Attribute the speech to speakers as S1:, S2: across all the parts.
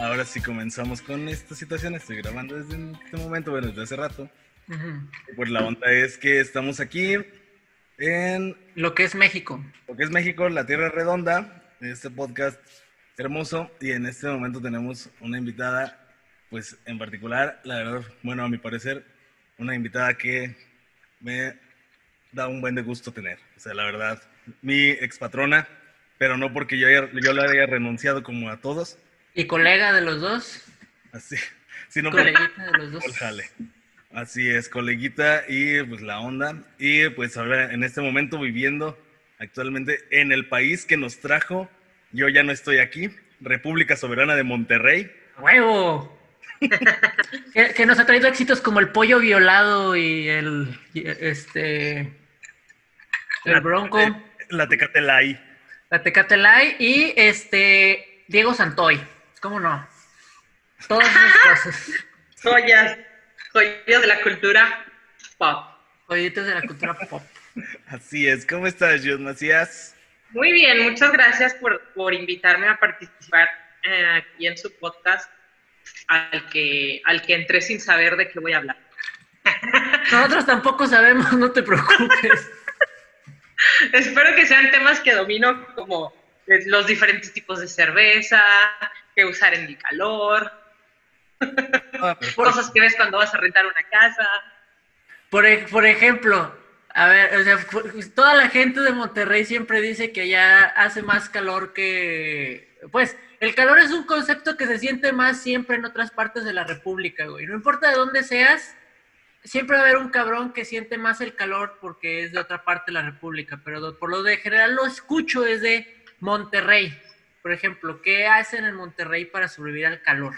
S1: ahora sí comenzamos con esta situación. Estoy grabando desde este momento, bueno, desde hace rato. Pues la onda es que estamos aquí en
S2: Lo que es México.
S1: lo que es México, la Tierra Redonda, este podcast hermoso. Y en este momento tenemos una invitada, pues en particular, la verdad, bueno, a mi parecer, una invitada que me da un buen de gusto tener. O sea, la verdad, mi expatrona, pero no porque yo, haya- yo la haya renunciado como a todos,
S2: Y colega de los dos.
S1: así, sino por,
S2: Coleguita de los dos.
S1: jale. Así es, coleguita y pues la onda. Y pues ahora en este momento viviendo actualmente en el país que nos trajo, yo ya no estoy aquí, República Soberana de Monterrey.
S2: ¡Huevo! que, que nos ha traído éxitos como el pollo violado y el y, este el bronco,
S1: Eh, La Tecatelay.
S2: la Tecate Light y este Diego Santoy. ¿Cómo no? Todas esas cosas.
S3: Joyas, joyas de la cultura pop.
S2: Joyitas de la cultura pop.
S1: Así es, ¿cómo estás, Jus Macías?
S3: Muy bien, muchas gracias por, por invitarme a participar eh, aquí en su podcast, al que, al que entré sin saber de qué voy a hablar.
S2: Nosotros tampoco sabemos, no te preocupes.
S3: Espero que sean temas que domino como eh, los diferentes tipos de cerveza, que usar en el calor,
S1: Ah,
S3: cosas que ves cuando vas a rentar una casa.
S2: Por, por ejemplo, a ver, o sea, toda la gente de Monterrey siempre dice que ya hace más calor que... Pues, el calor es un concepto que se siente más siempre en otras partes de la República, güey. No importa de dónde seas, siempre va a haber un cabrón que siente más el calor porque es de otra parte de la República. Pero por lo de general lo escucho es de Monterrey. Por ejemplo, ¿qué hacen en Monterrey para sobrevivir al calor?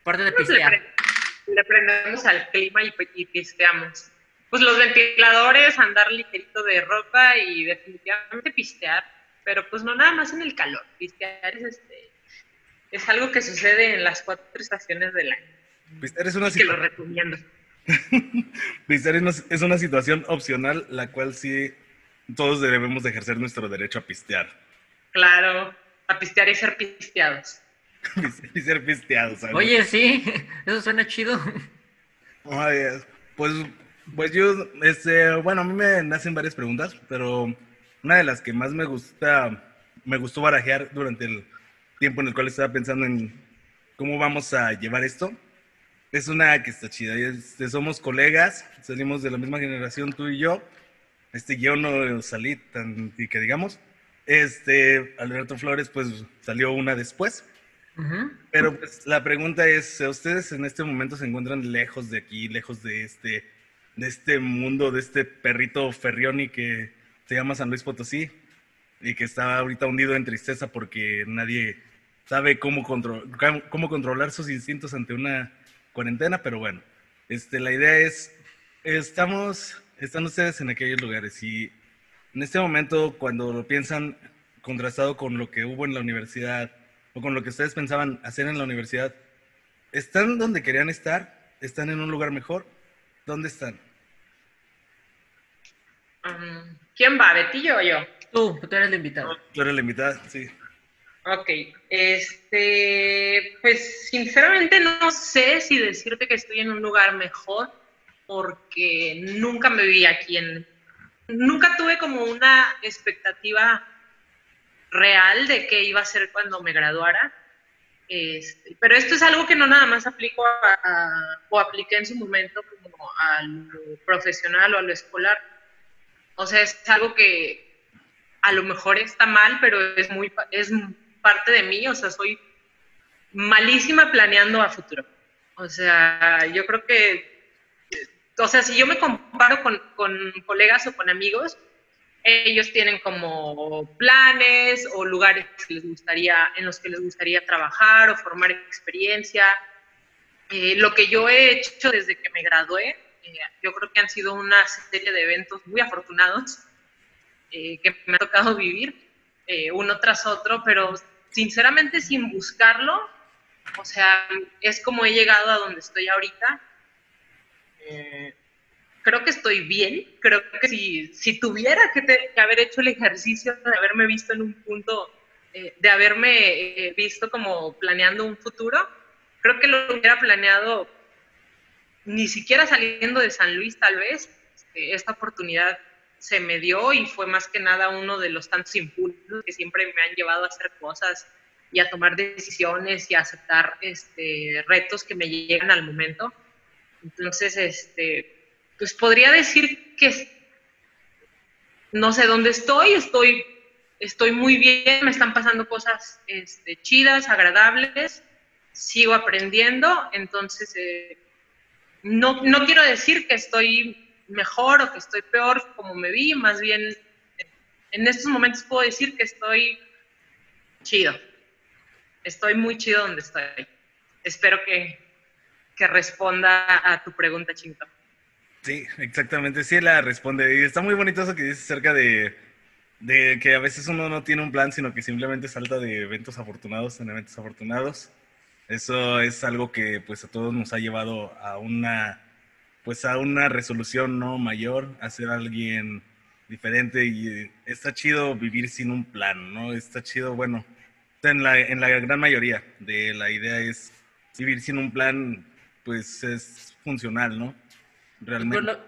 S2: Aparte de
S3: Pues le,
S2: pistear.
S3: pre- le prendemos al clima y, y pisteamos. Pues los ventiladores, andar ligerito de ropa y definitivamente pistear, pero pues no nada más en el calor. Pistear es, este, es algo que sucede en las cuatro estaciones del año.
S1: Pistear es una,
S3: Que lo recomiendo.
S1: pistear es una- es una situación opcional, la cual sí todos debemos de ejercer nuestro derecho a pistear.
S3: Claro, a pistear y ser pisteados.
S1: y ser pisteados. ¿sabes?
S2: Oye, sí, eso suena chido.
S1: Es- pues, pues yo, este, bueno, a mí me nacen varias preguntas, pero una de las que más me gusta, me gustó barajear durante el tiempo en el cual estaba pensando en cómo vamos a llevar esto, es una que está chida. Este, somos colegas, salimos de la misma generación tú y yo. Este, yo no salí tan, y que digamos. Este, Alberto Flores, pues salió una después. Pero pues la pregunta es, ¿ustedes en este momento se encuentran lejos de aquí, lejos de este, de este mundo, de este perrito Ferrioni que se llama San Luis Potosí y que está ahorita hundido en tristeza porque nadie sabe cómo, contro- cómo controlar sus instintos ante una cuarentena? Pero bueno, este, la idea es, estamos, están ustedes en aquellos lugares y en este momento cuando lo piensan contrastado con lo que hubo en la universidad, o con lo que ustedes pensaban hacer en la universidad, ¿están donde querían estar? ¿Están en un lugar mejor? ¿Dónde están?
S3: Um, ¿Quién va, Betillo o yo?
S2: Tú, tú eres la invitada.
S1: Tú eres la invitada, sí.
S3: Ok, este, pues sinceramente no sé si decirte que estoy en un lugar mejor porque nunca me vi aquí en, nunca tuve como una expectativa real de qué iba a ser cuando me graduara. Este, pero esto es algo que no nada más aplico o apliqué en su momento como a profesional o a lo escolar. O sea, es algo que a lo mejor está mal, pero es muy es parte de mí, o sea, soy malísima planeando a futuro. O sea, yo creo que, o sea, si yo me con, con colegas o con amigos, ellos tienen como planes o lugares que les gustaría, en los que les gustaría trabajar o formar experiencia. Eh, lo que yo he hecho desde que me gradué, eh, yo creo que han sido una serie de eventos muy afortunados eh, que me ha tocado vivir eh, uno tras otro, pero sinceramente sin buscarlo, o sea, es como he llegado a donde estoy ahorita. Creo que estoy bien, creo que si, si tuviera que, te- que haber hecho el ejercicio de haberme visto en un punto eh, de haberme eh, visto como planeando un futuro. Creo que lo hubiera planeado ni siquiera saliendo de San Luis, tal vez. Este, esta oportunidad se me dio y fue más que nada uno de los tantos impulsos que siempre me han llevado a hacer cosas y a tomar decisiones y a aceptar este, retos que me llegan al momento. Entonces, este, pues podría decir que no sé dónde estoy, estoy, estoy muy bien, me están pasando cosas este, chidas, agradables, sigo aprendiendo, entonces eh, no, no quiero decir que estoy mejor o que estoy peor como me vi, más bien en estos momentos puedo decir que estoy chido. Estoy muy chido donde estoy. Espero que, que responda a tu pregunta, Chinto.
S1: Sí, exactamente, sí la responde. Y está muy bonito eso que dices acerca de, de que a veces uno no tiene un plan, sino que simplemente salta de eventos afortunados en eventos afortunados. Eso es algo que pues a todos nos ha llevado a una pues a una resolución no mayor, a ser alguien diferente y está chido vivir sin un plan, ¿no? Está chido, bueno, en la, en la gran mayoría de la idea es vivir sin un plan, pues es funcional, ¿no?
S2: Realmente.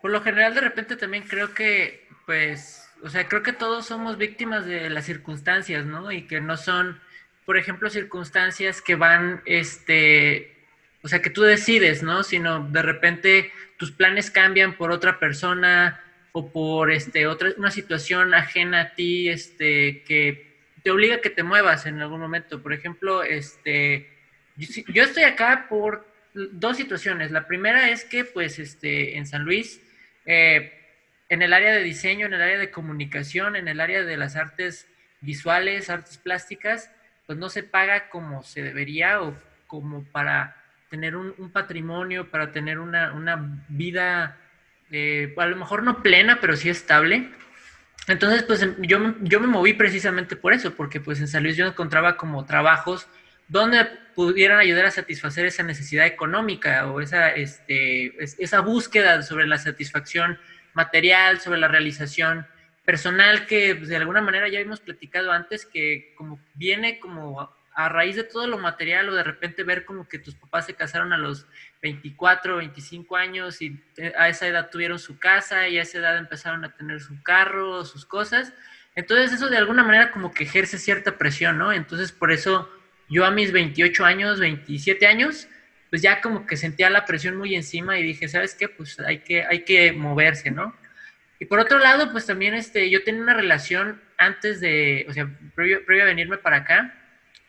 S2: Por lo, general, de repente también creo que, pues, o sea, creo que todos somos víctimas de las circunstancias, ¿no? Y que no son, por ejemplo, circunstancias que van, este, o sea, que tú decides, ¿no? Sino de repente tus planes cambian por otra persona o por, este, otra, una situación ajena a ti, este, que te obliga a que te muevas en algún momento. Por ejemplo, este, yo, estoy acá por dos situaciones. La primera es que, pues, este, en San Luis, eh, en el área de diseño, en el área de comunicación, en el área de las artes visuales, artes plásticas, pues no se paga como se debería o como para tener un, patrimonio, para tener una, una vida, eh, a lo mejor no plena, pero sí estable. Entonces, pues yo, yo me moví precisamente por eso, porque pues en San Luis yo encontraba como trabajos donde pudieran ayudar a satisfacer esa necesidad económica o esa, este, esa búsqueda sobre la satisfacción material, sobre la realización personal que pues, de alguna manera ya hemos platicado antes, que como viene como a raíz de todo lo material o de repente ver como que tus papás se casaron a los 24, 25 años y eh, a esa edad tuvieron su casa y a esa edad empezaron a tener su carro, sus cosas. Entonces eso de alguna manera como que ejerce cierta presión, ¿no? Entonces por eso yo a mis 28 años, 27 años, pues ya como que sentía la presión muy encima y dije, ¿sabes qué? Pues hay que, hay que moverse, ¿no? Y por otro lado, pues también este, yo tenía una relación antes de, o sea, previo, previo a venirme para acá,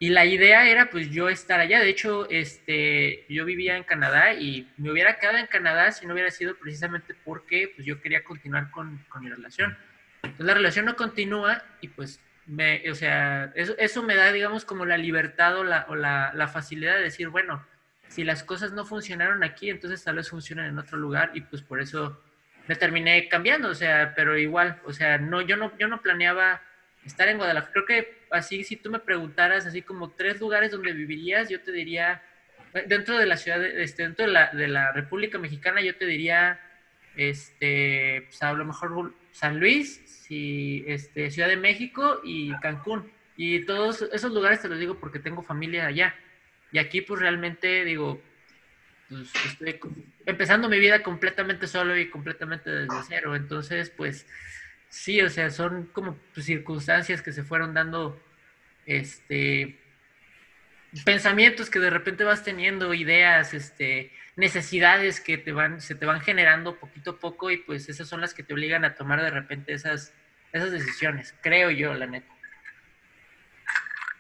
S2: y la idea era pues yo estar allá. De hecho, este, yo vivía en Canadá y me hubiera quedado en Canadá si no hubiera sido precisamente porque pues, yo quería continuar con, con mi relación. Entonces la relación no continúa y pues, me, o sea, eso, eso me da, digamos, como la libertad o, la, o la, facilidad de decir, bueno, si las cosas no funcionaron aquí, entonces tal vez funcionen en otro lugar y pues por eso me terminé cambiando, o sea, pero igual, o sea, no, yo no, yo no planeaba estar en Guadalajara. Creo que así, si tú me preguntaras así como tres lugares donde vivirías, yo te diría, eh, dentro de la ciudad, este, dentro de la, de la República Mexicana, yo te diría, este, pues a lo mejor San Luis, si, este, Ciudad de México y Cancún. Y todos esos lugares te los digo porque tengo familia allá. Y aquí pues realmente digo, pues estoy empezando mi vida completamente solo y completamente desde cero. Entonces, pues Sí, o sea, son como pues, circunstancias que se fueron dando, este, pensamientos que de repente vas teniendo, ideas, este, necesidades que te van, se te van generando poquito a poco y pues esas son las que te obligan a tomar de repente esas, esas decisiones, creo yo, la neta.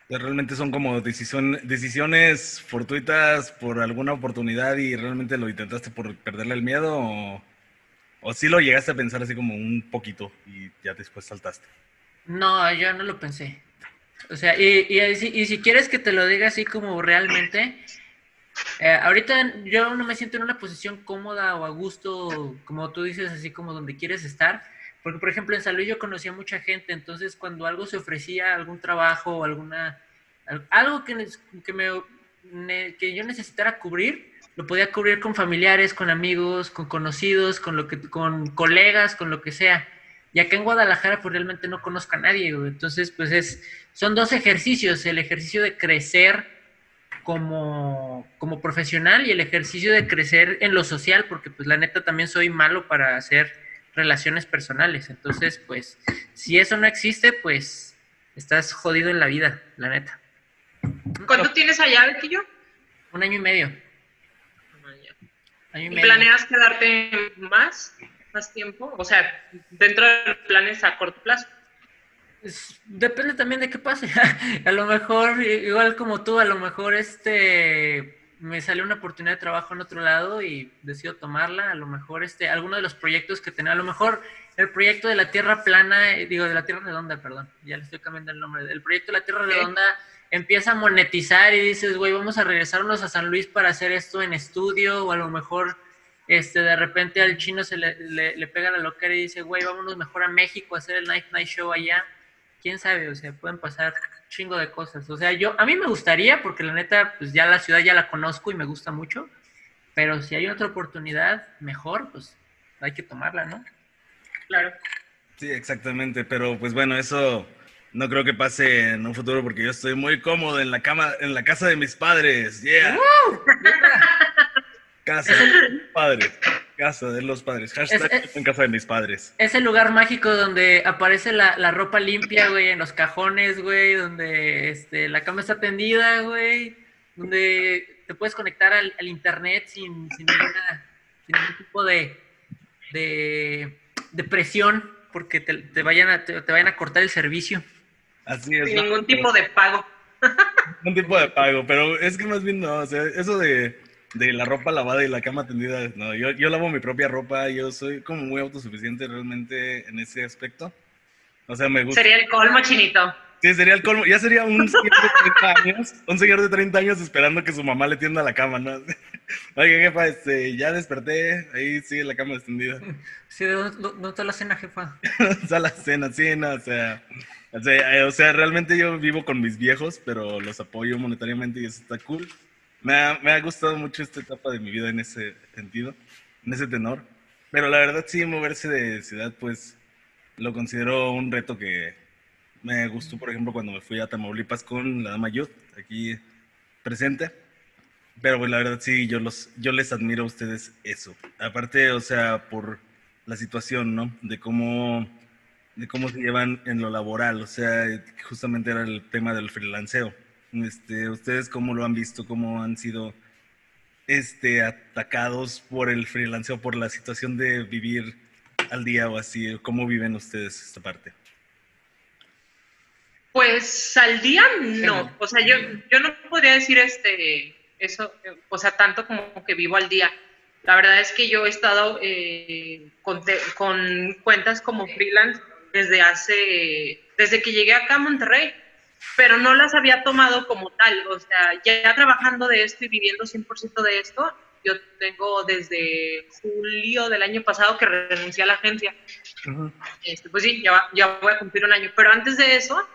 S1: Realmente son como decisiones fortuitas por alguna oportunidad y realmente lo intentaste por perderle el miedo o ¿O sí lo llegaste a pensar así como un poquito y ya después saltaste?
S2: No, yo no lo pensé. O sea, y, y, si quieres que te lo diga así como realmente, eh, ahorita yo no me siento en una posición cómoda o a gusto, como tú dices, así como donde quieres estar. Porque, por ejemplo, en Salud yo conocía mucha gente, entonces cuando algo se ofrecía, algún trabajo o alguna, algo que, que, me, yo necesitara cubrir, lo podía cubrir con familiares, con amigos, con conocidos, con lo que, con colegas, con lo que sea. Y acá en Guadalajara, pues realmente no conozco a nadie. Entonces, pues es, son dos ejercicios, el ejercicio de crecer como, como profesional y el ejercicio de crecer en lo social, porque pues la neta también soy malo para hacer relaciones personales. Entonces, pues, si eso no existe, pues estás jodido en la vida, la neta.
S3: ¿Cuánto tienes allá, Bequillo?
S2: Un año y medio.
S3: Año y, ¿Y planeas quedarte más, más tiempo? O sea, dentro de los planes a corto plazo.
S2: depende también de qué pase. a lo mejor, igual como tú, a lo mejor este me salió una oportunidad de trabajo en otro lado y decido tomarla. A lo mejor este, alguno de los proyectos que tenía, a lo mejor el proyecto de la Tierra plana, eh, digo, de la Tierra redonda, perdón, ya le estoy cambiando el nombre. El proyecto de la Tierra redonda empieza a monetizar y dices, güey, vamos a regresarnos a San Luis para hacer esto en estudio, o a lo mejor este, de repente al chino se le, le, pega la loquera y dice, güey, vámonos mejor a México a hacer el Night Night Show allá. Quién sabe, o sea, pueden pasar chingo de cosas. O sea, yo, a mí me gustaría, porque la neta, pues ya la ciudad ya la conozco y me gusta mucho, pero si hay otra oportunidad mejor, pues hay que tomarla, ¿no?
S3: Claro.
S1: Sí, exactamente, pero pues bueno, eso no creo que pase en un futuro porque yo estoy muy cómodo en la cama, en la casa de mis padres. Yeah. casa de mis padres. Casa de los padres. Hashtag en casa de mis padres.
S2: Es el lugar mágico donde aparece la, ropa limpia, güey, en los cajones, güey, donde este, la cama está tendida, güey, donde te puedes conectar al, internet sin, sin, ningún tipo de, de, presión porque te, vayan a, te vayan a cortar el servicio.
S1: Así es.
S3: Sin ningún tipo de pago.
S1: Ningún tipo de pago, pero es que más bien no, o sea, eso de, la ropa lavada y la cama tendida, no, yo, yo lavo mi propia ropa, yo soy como muy autosuficiente realmente en ese aspecto. O sea, me gusta.
S3: Sería el colmo, chinito.
S1: Sí, sería el colmo. Ya sería un señor de 30 años, un señor de 30 años esperando que su mamá le tienda la cama, ¿no? Oye, jefa, este, ya desperté, ahí sigue la cama extendida.
S2: Sí, ¿dónde está la cena, jefa?
S1: está la cena, sí, no, o sea, o sea, eh, o sea, realmente yo vivo con mis viejos, pero los apoyo monetariamente y eso está cool. Me ha, gustado mucho esta etapa de mi vida en ese sentido, en ese tenor. Pero la verdad sí, moverse de ciudad, pues lo considero un reto que me gustó, por ejemplo, cuando me fui a Tamaulipas con la dama Youth, aquí presente. Pero pues la verdad sí, yo, los, yo les admiro a ustedes eso. Aparte, o sea, por la situación, ¿no? De cómo, de cómo se llevan en lo laboral. O sea, justamente era el tema del freelanceo. Este, ¿Ustedes cómo lo han visto? ¿Cómo han sido este, atacados por el freelanceo, por la situación de vivir al día o así? ¿Cómo viven ustedes esta parte?
S3: Pues al día no, o sea, yo, yo no podría decir este, eso, o sea, tanto como que vivo al día. La verdad es que yo he estado eh, con, con, cuentas como freelance desde hace, desde que llegué acá a Monterrey, pero no las había tomado como tal, o sea, ya trabajando de esto y viviendo 100% de esto, yo tengo desde julio del año pasado que renuncié a la agencia. este, pues sí, ya, ya voy a cumplir un año, pero antes de eso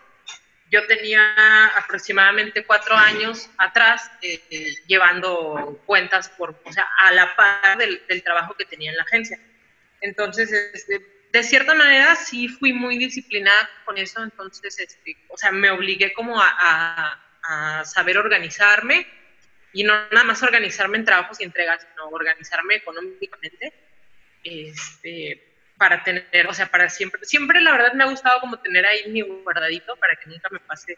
S3: yo tenía aproximadamente cuatro años atrás eh, llevando cuentas por, o sea, a la par del, trabajo que tenía en la agencia. Entonces, este, de cierta manera sí fui muy disciplinada con eso, entonces, este, o sea, me obligué como a, a, saber organizarme y no nada más organizarme en trabajos y entregas, sino organizarme económicamente. Este, para tener, o sea, para siempre, siempre la verdad me ha gustado como tener ahí mi guardadito para que nunca me pase,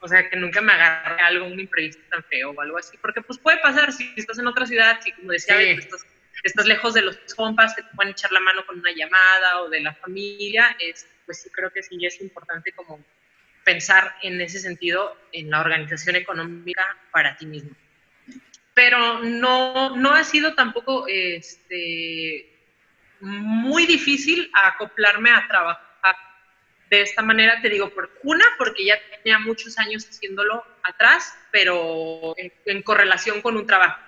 S3: o sea, que nunca me agarre algo, un imprevisto tan feo o algo así, porque pues puede pasar si estás en otra ciudad, si como decía, estás, estás, lejos de los compas que te pueden echar la mano con una llamada o de la familia, es, pues sí creo que sí es importante como pensar en ese sentido en la organización económica para ti mismo. Pero no, no ha sido tampoco este, muy difícil acoplarme a trabajar de esta manera, te digo, por una, porque ya tenía muchos años haciéndolo atrás, pero en, correlación con un trabajo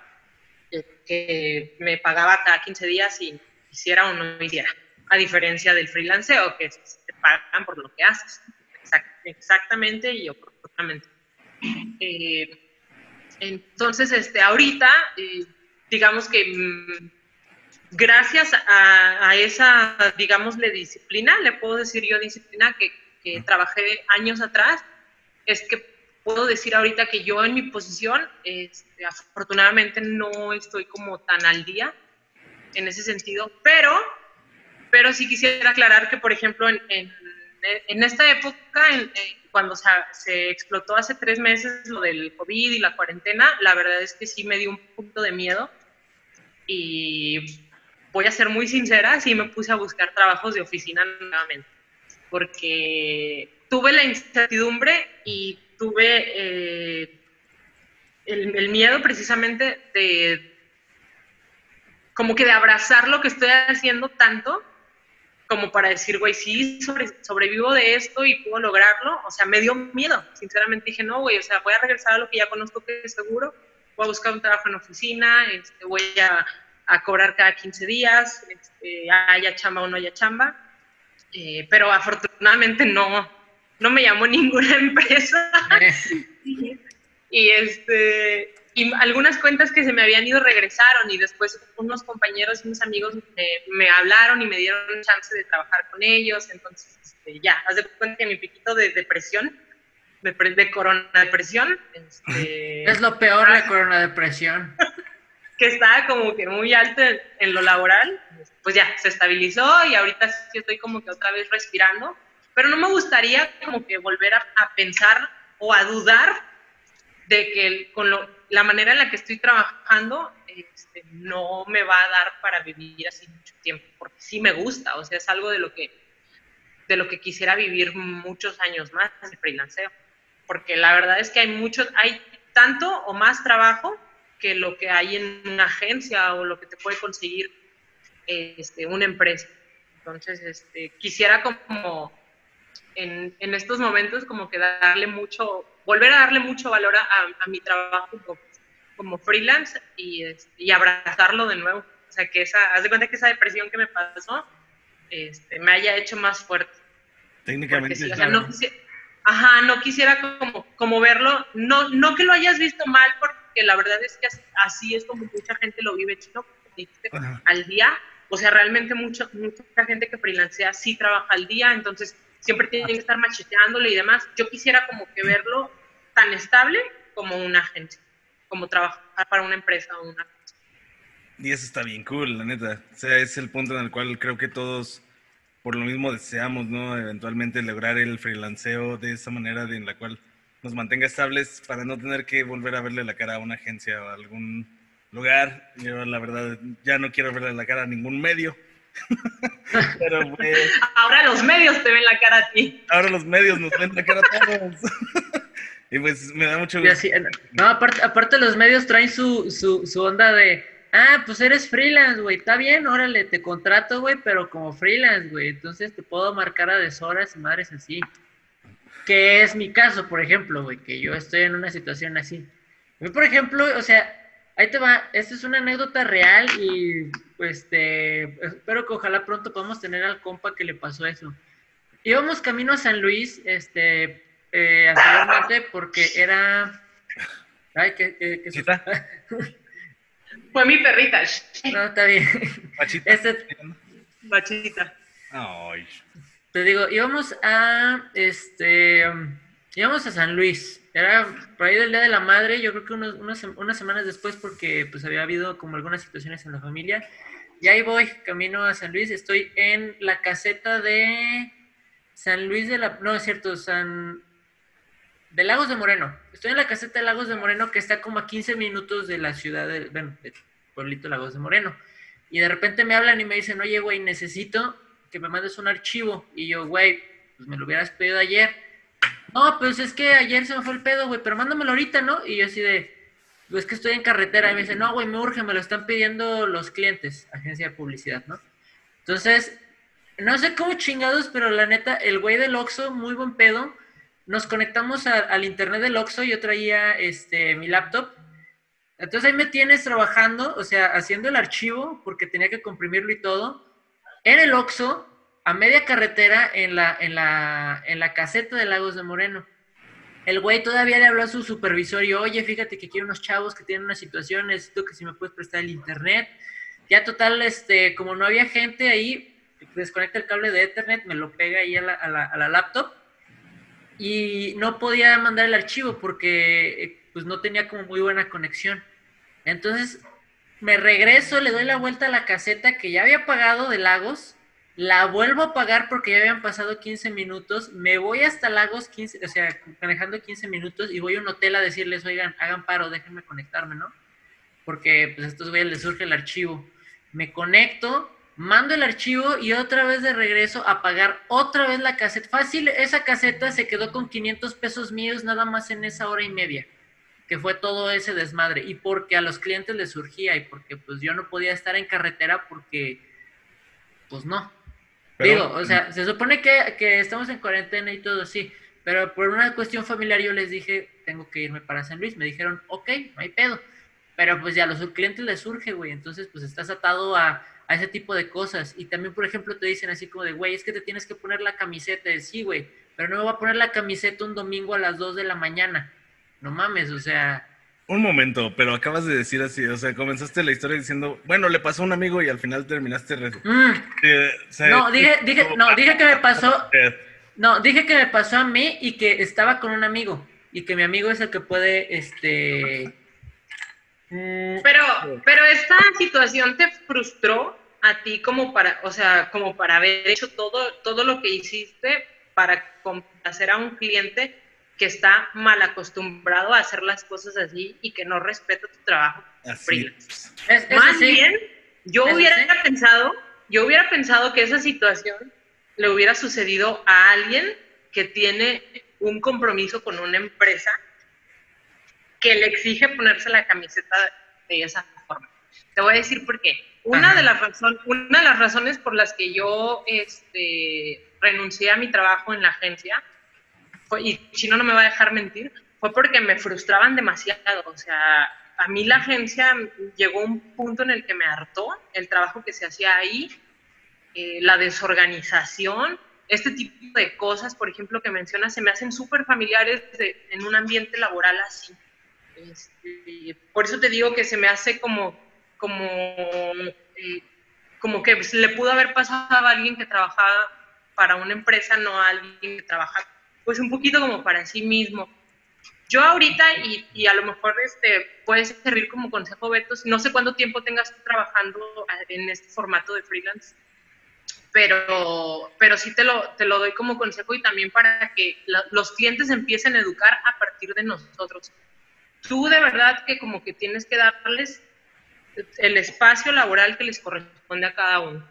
S3: que, me pagaba cada 15 días y hiciera o no hiciera, a diferencia del freelanceo, que te pagan por lo que haces, exactamente y oportunamente. Eh, entonces, este, ahorita, eh, digamos que... Mm, gracias a, esa, digámosle, disciplina, le puedo decir yo disciplina que trabajé años atrás, es que puedo decir ahorita que yo en mi posición, este, afortunadamente no estoy como tan al día en ese sentido, pero, pero sí quisiera aclarar que, por ejemplo, en, en, esta época, cuando se, se, explotó hace tres meses lo del COVID y la cuarentena, la verdad es que sí me dio un punto de miedo. Y voy a ser muy sincera, sí me puse a buscar trabajos de oficina nuevamente, porque tuve la incertidumbre y tuve eh, el, miedo precisamente de como que de abrazar lo que estoy haciendo tanto como para decir, güey, sí, sobrevivo de esto y puedo lograrlo. O sea, me dio miedo. Sinceramente dije, no, güey, o sea, voy a regresar a lo que ya conozco que es seguro. Voy a buscar un trabajo en oficina, este, voy a, cobrar cada 15 días, este, haya chamba o no haya chamba. Eh, pero afortunadamente no, no me llamó ninguna empresa. y, este, y algunas cuentas que se me habían ido regresaron y después unos compañeros y unos amigos me, hablaron y me dieron chance de trabajar con ellos. Entonces, este, ya, haz de cuenta que mi piquito de depresión, de, de corona depresión. Este,
S2: es lo peor la corona depresión.
S3: que estaba como que muy alto en, lo laboral, pues ya se estabilizó y ahorita sí estoy como que otra vez respirando pero no me gustaría como que volver a, pensar o a dudar de que con la manera en la que estoy trabajando este, no me va a dar para vivir así mucho tiempo, porque sí me gusta, o sea, es algo de lo que, de lo que quisiera vivir muchos años más, el freelanceo, porque la verdad es que hay mucho, hay tanto o más trabajo que lo que hay en una agencia o lo que te puede conseguir este, una empresa. Entonces, este, quisiera como en, en, estos momentos como que darle mucho, volver a darle mucho valor a, mi trabajo como, como freelance y, este, y, abrazarlo de nuevo. O sea, que esa, haz de cuenta que esa depresión que me pasó este, me haya hecho más fuerte.
S1: Técnicamente.
S3: Sí, o sea, no quisiera, ajá, no quisiera como, como verlo, no, no que lo hayas visto mal, porque la verdad es que así es como mucha gente lo vive, chino, al día. O sea, realmente mucha, mucha gente que freelancea sí trabaja al día, entonces siempre tienen que estar macheteándole y demás. Yo quisiera como que verlo tan estable como una agencia, como trabajar para una empresa o una agencia.
S1: Y eso está bien cool, la neta. O sea, es el punto en el cual creo que todos por lo mismo deseamos, ¿no? Eventualmente lograr el freelanceo de esa manera de, en la cual nos mantenga estables para no tener que volver a verle la cara a una agencia o a algún lugar. Yo la verdad ya no quiero verle la cara a ningún medio.
S3: Pero pues, Ahora los medios te ven la cara a ti.
S1: Ahora los medios nos ven la cara a todos. y pues me da mucho gusto.
S2: no, aparte, aparte los medios traen su, su, su onda de, ah, pues eres freelance, güey, está bien, órale, te contrato, güey, pero como freelance, güey, entonces te puedo marcar a deshoras y madres así. Que es mi caso, por ejemplo, güey, que yo estoy en una situación así. por ejemplo, o sea, ahí te va, esta es una anécdota real y este, espero que ojalá pronto podamos tener al compa que le pasó eso. Íbamos camino a San Luis, este, eh, anteriormente porque era... Ay, ¿qué, qué, qué
S3: Fue mi perrita.
S2: No, está bien.
S1: Bachita.
S2: Este,
S3: Bachita.
S1: Ay.
S2: Te digo, íbamos a, este, íbamos a San Luis era por ahí del Día de la Madre, yo creo que unas, unas semanas después, porque pues había habido como algunas situaciones en la familia. Y ahí voy, camino a San Luis, estoy en la caseta de San Luis de la... No, es cierto, San... De Lagos de Moreno. Estoy en la caseta de Lagos de Moreno, que está como a 15 minutos de la ciudad, de, bueno, del pueblito Lagos de Moreno. Y de repente me hablan y me dicen, oye, güey, necesito que me mandes un archivo. Y yo, güey, pues me lo hubieras pedido ayer no, pues es que ayer se me fue el pedo, güey, pero mándamelo ahorita, ¿no? Y yo así de, es que estoy en carretera. Y me dice, no, güey, me urge, me lo están pidiendo los clientes, agencia de publicidad, ¿no? Entonces, no sé cómo chingados, pero la neta, el güey del Oxxo, muy buen pedo. Nos conectamos al internet del Oxxo, yo traía este, mi laptop. Entonces ahí me tienes trabajando, o sea, haciendo el archivo, porque tenía que comprimirlo y todo, en el Oxxo, a media carretera en la, en la, en la caseta de Lagos de Moreno. El güey todavía le habló a su supervisor y, oye, fíjate que quiero unos chavos que tienen una situación, necesito que si me puedes prestar el internet. Ya total, este, como no había gente ahí, desconecta el cable de Ethernet, me lo pega ahí a la, a la, a la laptop y no podía mandar el archivo porque pues no tenía como muy buena conexión. Entonces me regreso, le doy la vuelta a la caseta que ya había pagado de Lagos, la vuelvo a pagar porque ya habían pasado 15 minutos, me voy hasta Lagos 15, o sea, manejando 15 minutos y voy a un hotel a decirles, oigan, hagan paro, déjenme conectarme, ¿no? Porque pues a estos güeyes les surge el archivo. Me conecto, mando el archivo y otra vez de regreso a pagar otra vez la caseta. Fácil, esa caseta se quedó con 500 pesos míos nada más en esa hora y media, que fue todo ese desmadre. Y porque a los clientes les surgía y porque pues yo no podía estar en carretera porque, pues no. Digo, o sea, se supone que, que estamos en cuarentena y todo, sí. Pero por una cuestión familiar yo les dije, tengo que irme para San Luis. Me dijeron, ok, no hay pedo. Pero pues ya a los clientes les surge, güey. Entonces, pues estás atado a, a ese tipo de cosas. Y también, por ejemplo, te dicen así como de, güey, es que te tienes que poner la camiseta. Sí, güey, pero no me voy a poner la camiseta un domingo a las 2 de la mañana. No mames, o sea...
S1: Un momento, pero acabas de decir así, o sea, comenzaste la historia diciendo, bueno, le pasó a un amigo y al final terminaste...
S2: Mm. Eh, no, dije, dije, no, dije que me pasó... No, dije que me pasó a mí y que estaba con un amigo y que mi amigo es el que puede, este,
S3: Mm, pero, pero esta situación te frustró a ti como para, o sea, como para haber hecho todo, todo lo que hiciste para complacer a un cliente que está mal acostumbrado a hacer las cosas así y que no respeta tu trabajo. Más bien, yo hubiera pensado, yo hubiera pensado que esa situación le hubiera sucedido a alguien que tiene un compromiso con una empresa que le exige ponerse la camiseta de esa forma. Te voy a decir por qué. Una, de las, razón, una de las razones por las que yo este, renuncié a mi trabajo en la agencia, y si no, me va a dejar mentir, fue porque me frustraban demasiado. O sea, a mí la agencia llegó a un punto en el que me hartó el trabajo que se hacía ahí, eh, la desorganización, este tipo de cosas, por ejemplo, que mencionas, se me hacen súper familiares en un ambiente laboral así. Este, por eso te digo que se me hace como, como, eh, como que le pudo haber pasado a alguien que trabajaba para una empresa, no a alguien que trabaja, pues un poquito como para sí mismo. Yo ahorita, y, y a lo mejor este, puede servir como consejo, Beto, no sé cuánto tiempo tengas trabajando en este formato de freelance, pero, pero sí te lo, te lo doy como consejo y también para que los clientes empiecen a educar a partir de nosotros tú de verdad que como que tienes que darles el espacio laboral que les corresponde a cada uno.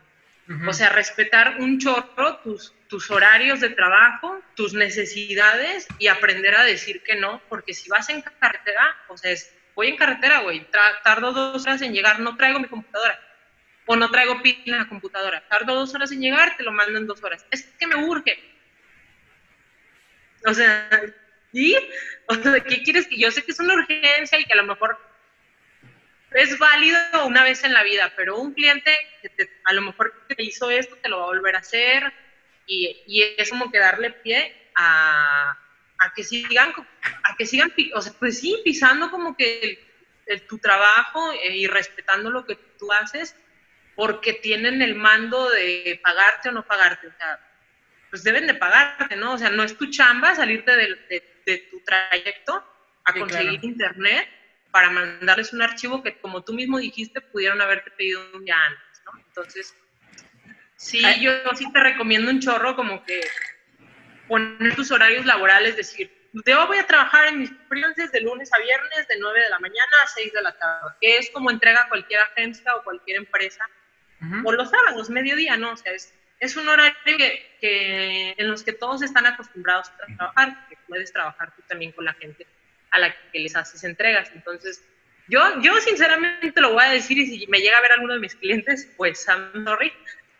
S3: O sea, respetar un chorro tus, tus horarios de trabajo, tus necesidades y aprender a decir que no, porque si vas en carretera, o sea, es, voy en carretera, güey, tardo dos horas en llegar, no traigo mi computadora, o no traigo pila en la computadora, tardo dos horas en llegar, te lo mando en dos horas. Es que me urge. O sea, ¿Y? O sea, ¿qué quieres que yo sé que es una urgencia y que a lo mejor es válido una vez en la vida, pero un cliente que a lo mejor te hizo esto, te lo va a volver a hacer y, y es como que darle pie a, a, que sigan, a que sigan, o sea, pues sí, pisando como que tu trabajo eh, y respetando lo que tú haces porque tienen el mando de pagarte o no pagarte, o sea, pues deben de pagarte, ¿no? O sea, no es tu chamba salirte de, de de tu trayecto a conseguir internet para mandarles un archivo que, como tú mismo dijiste, pudieron haberte pedido un día antes, ¿no? Entonces, sí, yo sí te recomiendo un chorro como que poner tus horarios laborales, decir, yo voy a trabajar en mis freelances de lunes a viernes, de 9 de la mañana a 6 de la tarde, que es como entrega cualquier agencia o cualquier empresa, o los sábados, mediodía, ¿no? O sea, es es un horario que, en los que todos están acostumbrados a trabajar, que puedes trabajar tú también con la gente a la que les haces entregas. Entonces, yo, yo sinceramente lo voy a decir y si me llega a ver alguno de mis clientes, pues I'm sorry,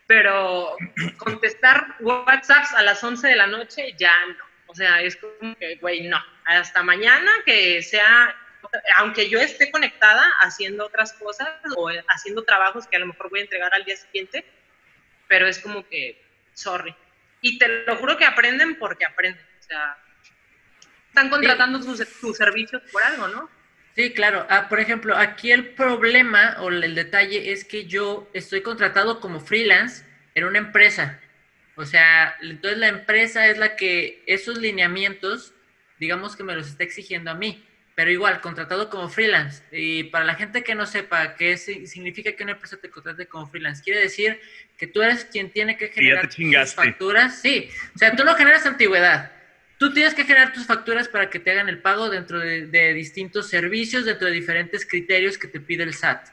S3: pero contestar WhatsApps a las 11 de la noche ya no. O sea, es como que, güey, no. Hasta mañana que sea, aunque yo esté conectada haciendo otras cosas o haciendo trabajos que a lo mejor voy a entregar al día siguiente, pero es como que, sorry. Y te lo juro que aprenden porque aprenden. O sea, están contratando sus, servicios por algo, ¿no?
S2: Sí, claro. Ah, por ejemplo, aquí el problema o el detalle es que yo estoy contratado como freelance en una empresa. O sea, entonces la empresa es la que esos lineamientos, digamos que me los está exigiendo a mí, pero igual, contratado como freelance. Y para la gente que no sepa qué significa que una empresa te contrate como freelance, quiere decir que tú eres quien tiene que generar tus facturas. Sí, o sea, tú no generas antigüedad Tú tienes que generar tus facturas para que te hagan el pago dentro de, distintos servicios, dentro de diferentes criterios que te pide el SAT.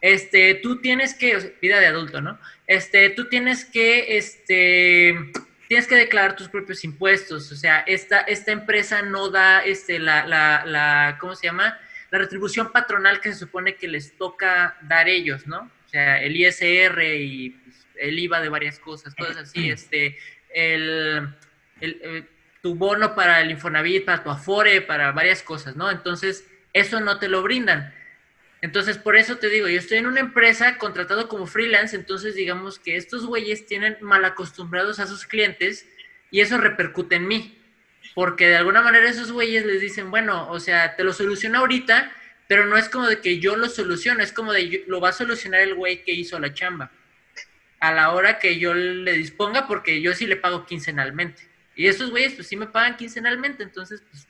S2: Este, tú tienes que, vida de adulto, ¿no? Este, tú tienes que, este, tienes que declarar tus propios impuestos. O sea, esta, esta empresa no da, este, la, la, la, ¿cómo se llama? La retribución patronal que se supone que les toca dar ellos, ¿no? O sea, el ISR y pues, el IVA de varias cosas, cosas así, este, el, el, eh, tu bono para el Infonavit, para tu Afore, para varias cosas, ¿no? Entonces, eso no te lo brindan. Entonces, por eso te digo, yo estoy en una empresa contratado como freelance, entonces digamos que estos güeyes tienen mal acostumbrados a sus clientes y eso repercute en mí. Porque de alguna manera esos güeyes les dicen, bueno, o sea, te lo soluciono ahorita, pero no es como de que yo lo soluciono, es como de lo va a solucionar el güey que hizo la chamba. A la hora que yo le disponga, porque yo sí le pago quincenalmente. Y esos güeyes, pues sí me pagan quincenalmente, entonces, pues.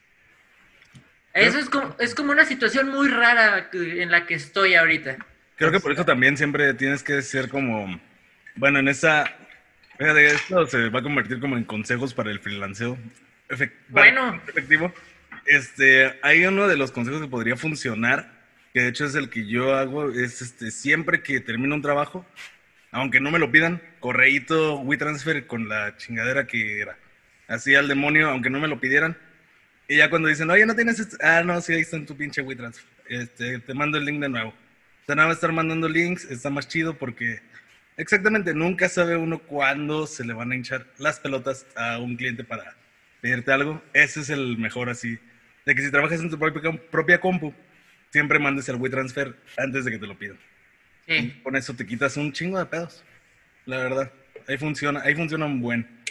S2: Eso es como, es como una situación muy rara en la que estoy ahorita.
S1: Creo que por eso también siempre tienes que ser como. Bueno, en esa. Fíjate, esto se va a convertir como en consejos para el freelanceo.
S2: bueno.
S1: Efectivo. Este, hay uno de los consejos que podría funcionar, que de hecho es el que yo hago, es este, siempre que termino un trabajo, aunque no me lo pidan, correíto WeTransfer con la chingadera que era así al demonio, aunque no me lo pidieran. Y ya cuando dicen, oye, no tienes esto? Ah, no, sí, ahí está en tu pinche WeTransfer. Este, te mando el link de nuevo. O sea, nada más estar mandando links está más chido porque exactamente nunca sabe uno cuándo se le van a hinchar las pelotas a un cliente para pedirte algo. Ese es el mejor así. De que si trabajas en tu propia, propia compu, siempre mandes el WeTransfer antes de que te lo pidan. Sí. con eso te quitas un chingo de pedos. La verdad. Ahí funciona, ahí funciona un buen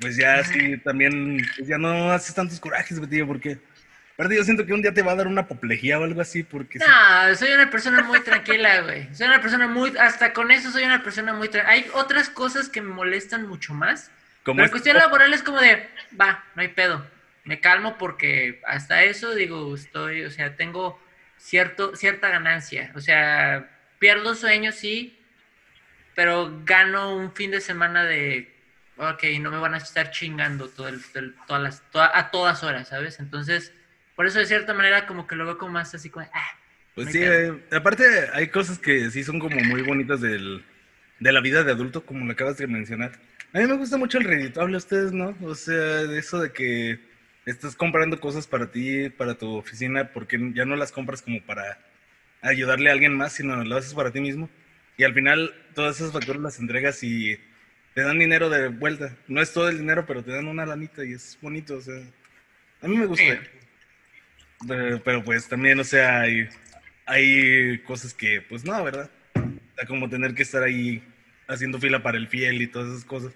S1: pues ya sí, también, pues ya no haces tantos corajes, tío, porque... Aparte, yo siento que un día te va a dar una apoplejía o algo así, porque...
S2: No, soy una persona muy tranquila, güey. Soy una persona muy... Hasta con eso soy una persona muy tranquila. Hay otras cosas que me molestan mucho más. Como pero cuestión laboral es como de, va, no hay pedo. Me calmo porque hasta eso, digo, estoy, o sea, tengo cierto, cierta ganancia. O sea, pierdo sueños, sí, pero gano un fin de semana de ok, no me van a estar chingando todo el, todas las, a todas horas, ¿sabes? Entonces, por eso de cierta manera como que lo veo como más así como, ah.
S1: Pues sí, eh, aparte hay cosas que sí son como muy bonitas del, de la vida de adulto, como lo acabas de mencionar. A mí me gusta mucho el reditable, ustedes, ¿no? O sea, eso de que estás comprando cosas para ti, para tu oficina, porque ya no las compras como para ayudarle a alguien más, sino lo haces para ti mismo. Y al final todas esas facturas las entregas y te dan dinero de vuelta. No es todo el dinero, pero te dan una lanita y es bonito, o sea. A mí me gusta. Pero, pues también, o sea, hay, hay cosas que, pues no, ¿verdad? como tener que estar ahí haciendo fila para el fiel y todas esas cosas.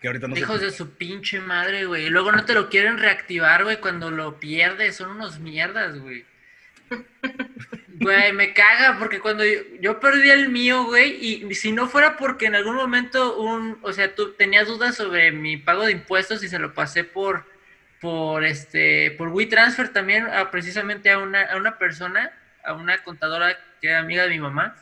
S1: Que ahorita no
S2: Hijos de su pinche madre, güey. Y luego no te lo quieren reactivar, güey, cuando lo pierdes. Son unos mierdas, güey. Güey, me caga porque cuando yo, perdí el mío, güey, y si no fuera porque en algún momento un, o sea, tú tenías dudas sobre mi pago de impuestos y se lo pasé por, por este, por WeTransfer también a, precisamente a una, a una persona, a una contadora que era amiga de mi mamá.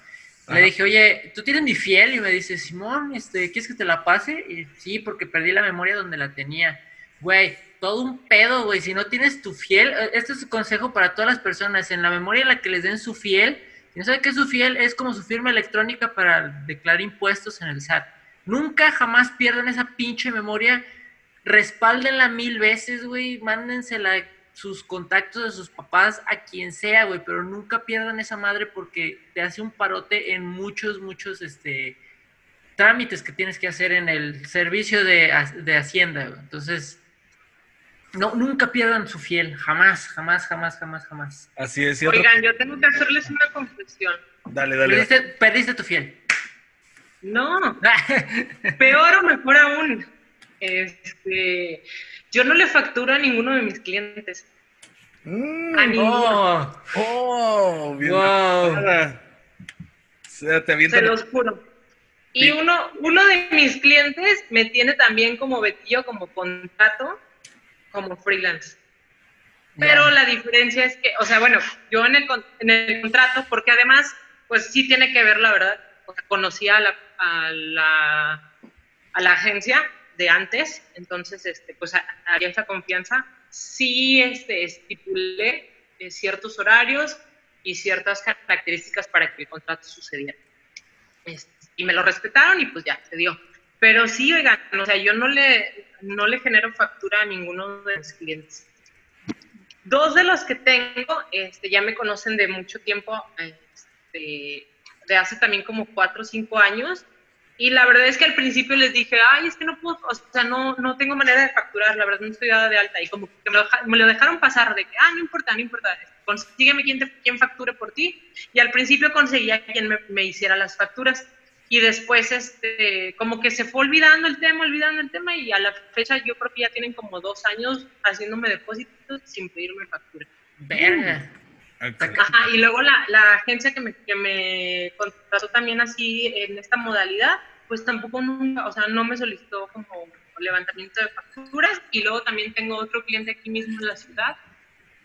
S2: Le dije, oye, ¿tú tienes mi fiel? Y me dice, Simón, este, ¿quieres que te la pase? Y sí, porque perdí la memoria donde la tenía. Güey, todo un pedo, güey. Si no tienes tu fiel, eh, este es un consejo para todas las personas. En la memoria en la que les den su fiel, si no saben qué es su fiel, es como su firma electrónica para declarar impuestos en el SAT. Nunca jamás pierdan esa pinche memoria. Respáldenla mil veces, güey. Mándensela sus contactos de sus papás a quien sea, güey. Pero nunca pierdan esa madre porque te hace un parote en muchos, muchos, este trámites que tienes que hacer en el servicio de, de Hacienda. Entonces, no, nunca pierdan su fiel, jamás, jamás, jamás, jamás, jamás.
S1: Así es.
S3: Oigan, yo tengo que hacerles una confesión.
S1: Dale, dale.
S2: Perdiste, perdiste tu fiel.
S3: No, peor o mejor aún. Este, yo no le facturo a ninguno de mis clientes.
S1: Mm,
S3: A ninguno.
S2: Oh,
S1: oh, bien.
S2: Wow.
S1: sea, te
S3: Se los juro. Y
S1: Sí.
S3: uno, uno de mis clientes me tiene también como Betillo, como contrato, como freelance. Pero la diferencia es que, o sea, bueno, yo en el, en el contrato, porque además, pues sí tiene que ver, la verdad, conocía a la, a la, a la agencia de antes, entonces, este, pues había esa confianza. Sí este, estipulé eh, ciertos horarios y ciertas características para que el contrato sucediera. Este, y me lo respetaron y pues ya, se dio. Pero sí, oigan, o sea, yo no le, no le genero factura a ninguno de mis clientes. Dos de los que tengo este, ya me conocen de mucho tiempo, este, de hace también como cuatro o cinco años. Y la verdad es que al principio les dije, ay, es que no puedo, o sea, no, no tengo manera de facturar, la verdad no estoy dada de alta. Y como que me lo, me lo dejaron pasar de que, ah, no importa, no importa, consígueme quien, te- quien facture por ti. Y al principio conseguía quien me, me hiciera las facturas. Y después, este, como que se fue olvidando el tema, olvidando el tema, y a la fecha yo creo que ya tienen como dos años haciéndome depósitos sin pedirme factura.
S2: Verga.
S3: Ajá, y luego la, la agencia que me, que me contrató también así en esta modalidad, pues tampoco nunca, o sea, no me solicitó como levantamiento de facturas. Y luego también tengo otro cliente aquí mismo en la ciudad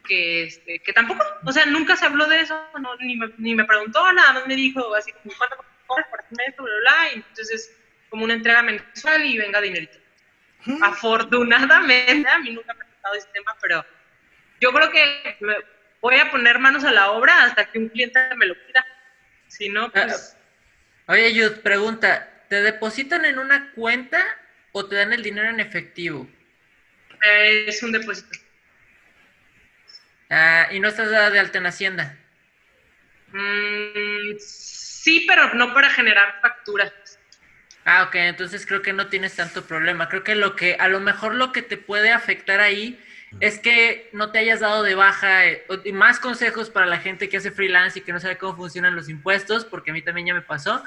S3: que, este, que tampoco, o sea, nunca se habló de eso, no, ni, me, ni me preguntó, nada más me dijo así como, ¿cuánto por esto, bla, bla? Y entonces, como una entrega mensual y venga dinerito. Afortunadamente, a mí nunca me ha tocado ese tema, pero yo creo que me voy a poner manos a la obra hasta que un cliente me lo pida. Si no, pues...
S2: Oye, Yud, pregunta, ¿te depositan en una cuenta o te dan el dinero en efectivo?
S3: eh, es un depósito.
S2: Ah, y no estás dada de alta en Hacienda.
S3: Mm, sí, pero no para generar facturas.
S2: Ah, ok, entonces creo que no tienes tanto problema. Creo que lo que, a lo mejor lo que te puede afectar ahí es que no te hayas dado de baja eh, y más consejos para la gente que hace freelance y que no sabe cómo funcionan los impuestos, porque a mí también ya me pasó,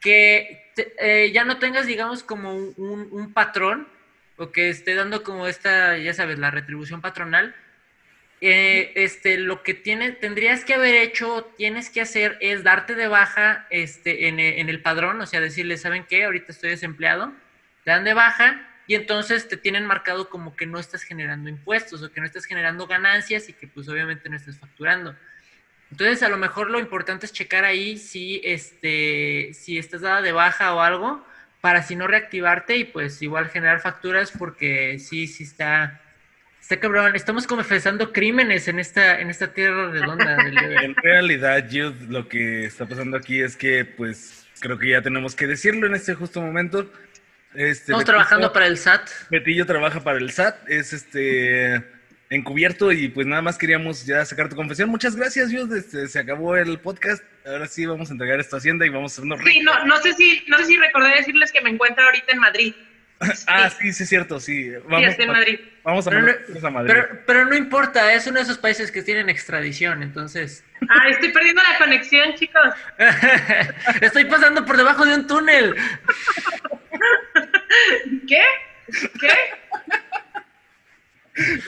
S2: que te- eh, ya no tengas, digamos, como un- un patrón o que esté dando como esta, ya sabes, la retribución patronal. Eh, este, lo que tiene, tendrías que haber hecho, tienes que hacer es darte de baja este, en, e- en el padrón, o sea, decirle, ¿saben qué? Ahorita estoy desempleado, te dan de baja y entonces te tienen marcado como que no estás generando impuestos o que no estás generando ganancias y que pues obviamente no estás facturando. Entonces, a lo mejor lo importante es checar ahí si, este, si estás dada de baja o algo para si no reactivarte y pues igual generar facturas porque sí, sí está, está cabrón. Estamos confesando crímenes en esta, en esta tierra redonda del.
S1: En realidad, Jude, lo que está pasando aquí es que, pues, creo que ya tenemos que decirlo en este justo momento. Este,
S2: Estamos
S1: Betillo-
S2: trabajando para el SAT.
S1: Betillo trabaja para el SAT, es este encubierto y pues nada más queríamos ya sacar tu confesión. Muchas gracias, Jude. Este, se acabó el podcast. Ahora sí vamos a entregar esta hacienda y vamos a hacernos
S3: Sí, no, no sé si, no sé si recordé decirles que me encuentro ahorita en Madrid.
S1: Ah, sí, sí es cierto, sí.
S3: Sí,
S1: Vamos,
S3: en Madrid.
S1: vamos a
S2: Pero no,
S1: mandarnos a Madrid.
S2: pero- pero no importa, es uno de esos países que tienen extradición, entonces...
S3: Ah, estoy perdiendo la conexión, chicos.
S2: Estoy pasando por debajo de un túnel.
S3: ¿Qué? ¿Qué?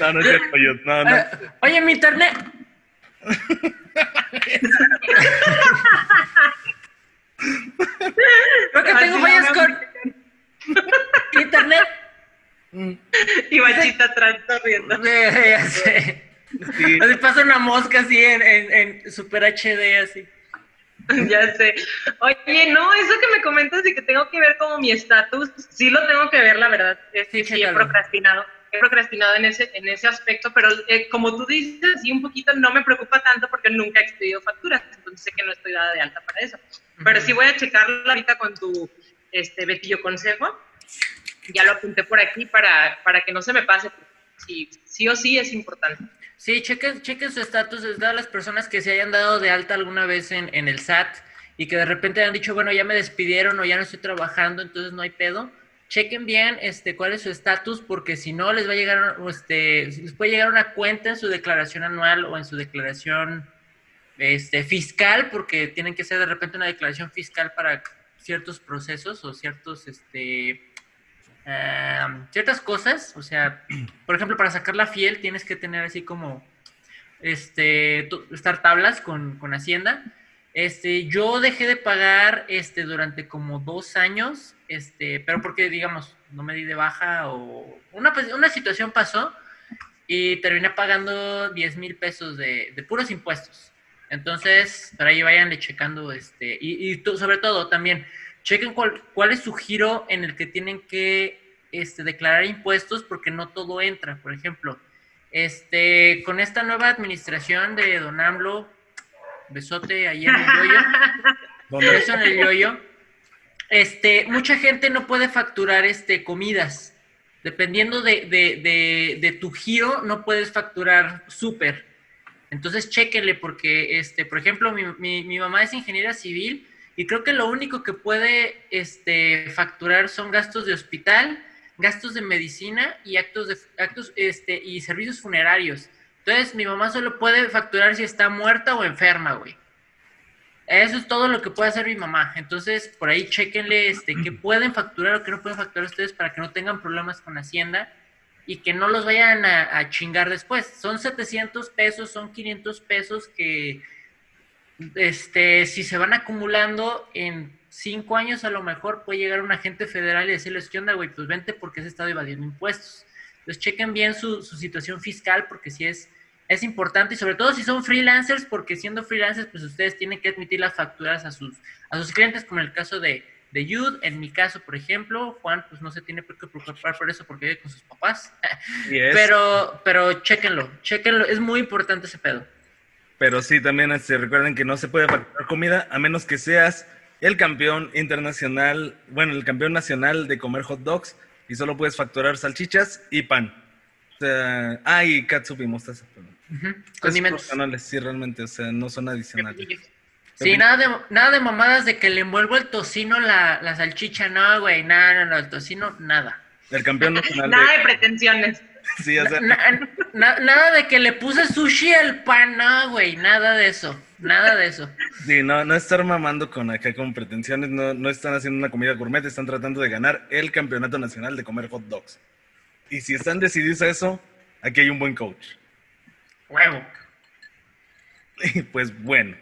S1: No, no es cierto, Jude. No, no.
S2: Eh, Oye, mi internet. Creo que tengo fallas
S3: no,
S2: con internet.
S3: Y Bachita atrás corriendo.
S2: Ya sé.
S1: Sí.
S2: Así pasa una mosca así en, en, en Super HD así.
S3: Ya sé. Oye, no, eso que me comentas de que tengo que ver como mi estatus, sí lo tengo que ver, la verdad. Es
S2: Sí,
S3: que sí, he procrastinado. He procrastinado en ese, en ese aspecto, pero eh, como tú dices, sí, un poquito no me preocupa tanto porque nunca he expedido facturas, entonces sé que no estoy dada de alta para eso. Pero sí voy a checarlo ahorita con tu este, Betillo consejo. Ya lo apunté por aquí para, para que no se me pase. Sí, sí o sí es importante.
S2: Sí, chequen, chequen su estatus de todas las personas que se hayan dado de alta alguna vez en, en el SAT y que de repente han dicho, bueno, ya me despidieron o ya no estoy trabajando, entonces no hay pedo. Chequen bien este, cuál es su estatus, porque si no les va a llegar, este, les puede llegar una cuenta en su declaración anual o en su declaración este, fiscal, porque tienen que hacer de repente una declaración fiscal para ciertos procesos o ciertos, este, ah, ciertas cosas. O sea, por ejemplo, para sacar la fiel tienes que tener así como este, estar tablas con, con Hacienda. Este, yo dejé de pagar este, durante como dos años, este, pero porque, digamos, no me di de baja o una, pues, una situación pasó y terminé pagando 10 mil pesos de, de puros impuestos. Entonces, por ahí vayanle checando, este, y, y sobre todo también, chequen cuál, cuál es su giro en el que tienen que este, declarar impuestos, porque no todo entra. Por ejemplo, este, con esta nueva administración de Don AMLO, besote ahí en el yoyo,
S1: ¿Dónde?
S2: beso en el yoyo, este, mucha gente no puede facturar este, comidas. Dependiendo de, de, de, de tu giro, no puedes facturar súper. Entonces, chéquenle, porque, este, por ejemplo, mi, mi, mi mamá es ingeniera civil y creo que lo único que puede este, facturar son gastos de hospital, gastos de medicina y actos de actos este, y servicios funerarios. Entonces, mi mamá solo puede facturar si está muerta o enferma, güey. Eso es todo lo que puede hacer mi mamá. Entonces, por ahí chequenle este, qué pueden facturar o qué no pueden facturar ustedes para que no tengan problemas con Hacienda y que no los vayan a, a chingar después. Son 700 pesos, son 500 pesos que, este, si se van acumulando en cinco años, a lo mejor puede llegar un agente federal y decirles, ¿qué onda, güey? Pues vente porque has estado evadiendo impuestos. Entonces, chequen bien su, su situación fiscal porque si es, es importante y sobre todo si son freelancers, porque siendo freelancers, pues ustedes tienen que admitir las facturas a sus, a sus clientes, como en el caso de, de en mi caso, por ejemplo, Juan, pues no se tiene por qué preocupar por eso porque vive con sus papás. Pero, pero chéquenlo, chéquenlo, es muy importante ese pedo.
S1: Pero sí, también este, recuerden que no se puede facturar comida a menos que seas el campeón internacional, bueno, el campeón nacional de comer hot dogs y solo puedes facturar salchichas y pan. O sea, ah, y catsup y mostaza.
S2: Ujú,
S1: Es
S2: Condimentos.
S1: sí, realmente, o sea, no son adicionales.
S2: Sí, nada de, nada de mamadas de que le envuelvo el tocino la, la salchicha, no, güey, no, no, no, el tocino, nada.
S1: El campeón nacional
S3: Nada de
S1: de...
S3: pretensiones.
S1: Sí, o sea,
S2: Na- na- nada de que le puse sushi al pan, no, güey, nada de eso, nada de eso.
S1: sí, no, no estar mamando con acá con pretensiones, no, no están haciendo una comida gourmet, están tratando de ganar el campeonato nacional de comer hot dogs. Y si están decididos a eso, aquí hay un buen coach.
S2: Huevo.
S1: Y pues bueno.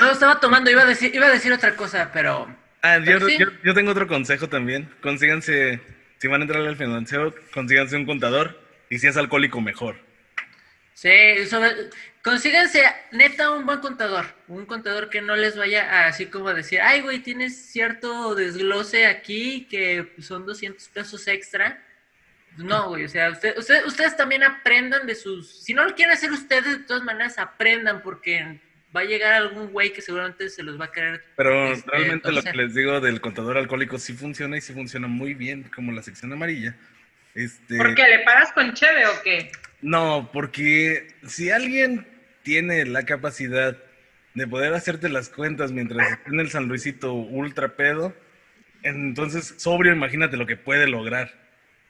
S2: No, estaba tomando, iba a decir, iba a decir otra cosa, pero...
S1: Ah, yo,
S2: sí.
S1: yo- yo tengo otro consejo también. Consíganse, si van a entrar al financiero, consíganse un contador y si es alcohólico, mejor.
S2: Sí, consíganse neta un buen contador, un contador que no les vaya a así como decir, ay güey, tienes cierto desglose aquí que son 200 pesos extra. No, güey, o sea, usted- ustedes también aprendan de sus, si no lo quieren hacer ustedes, de todas maneras aprendan porque va a llegar algún güey que seguramente se los va a querer.
S1: Pero
S2: Este,
S1: realmente lo
S2: sea-
S1: que les digo del contador alcohólico sí funciona y sí funciona muy bien, como la sección amarilla. Este,
S3: ¿Por qué? ¿Le pagas con cheve o qué?
S1: No, porque si alguien tiene la capacidad de poder hacerte las cuentas mientras está en el San Luisito ultra pedo, entonces sobrio, imagínate lo que puede lograr.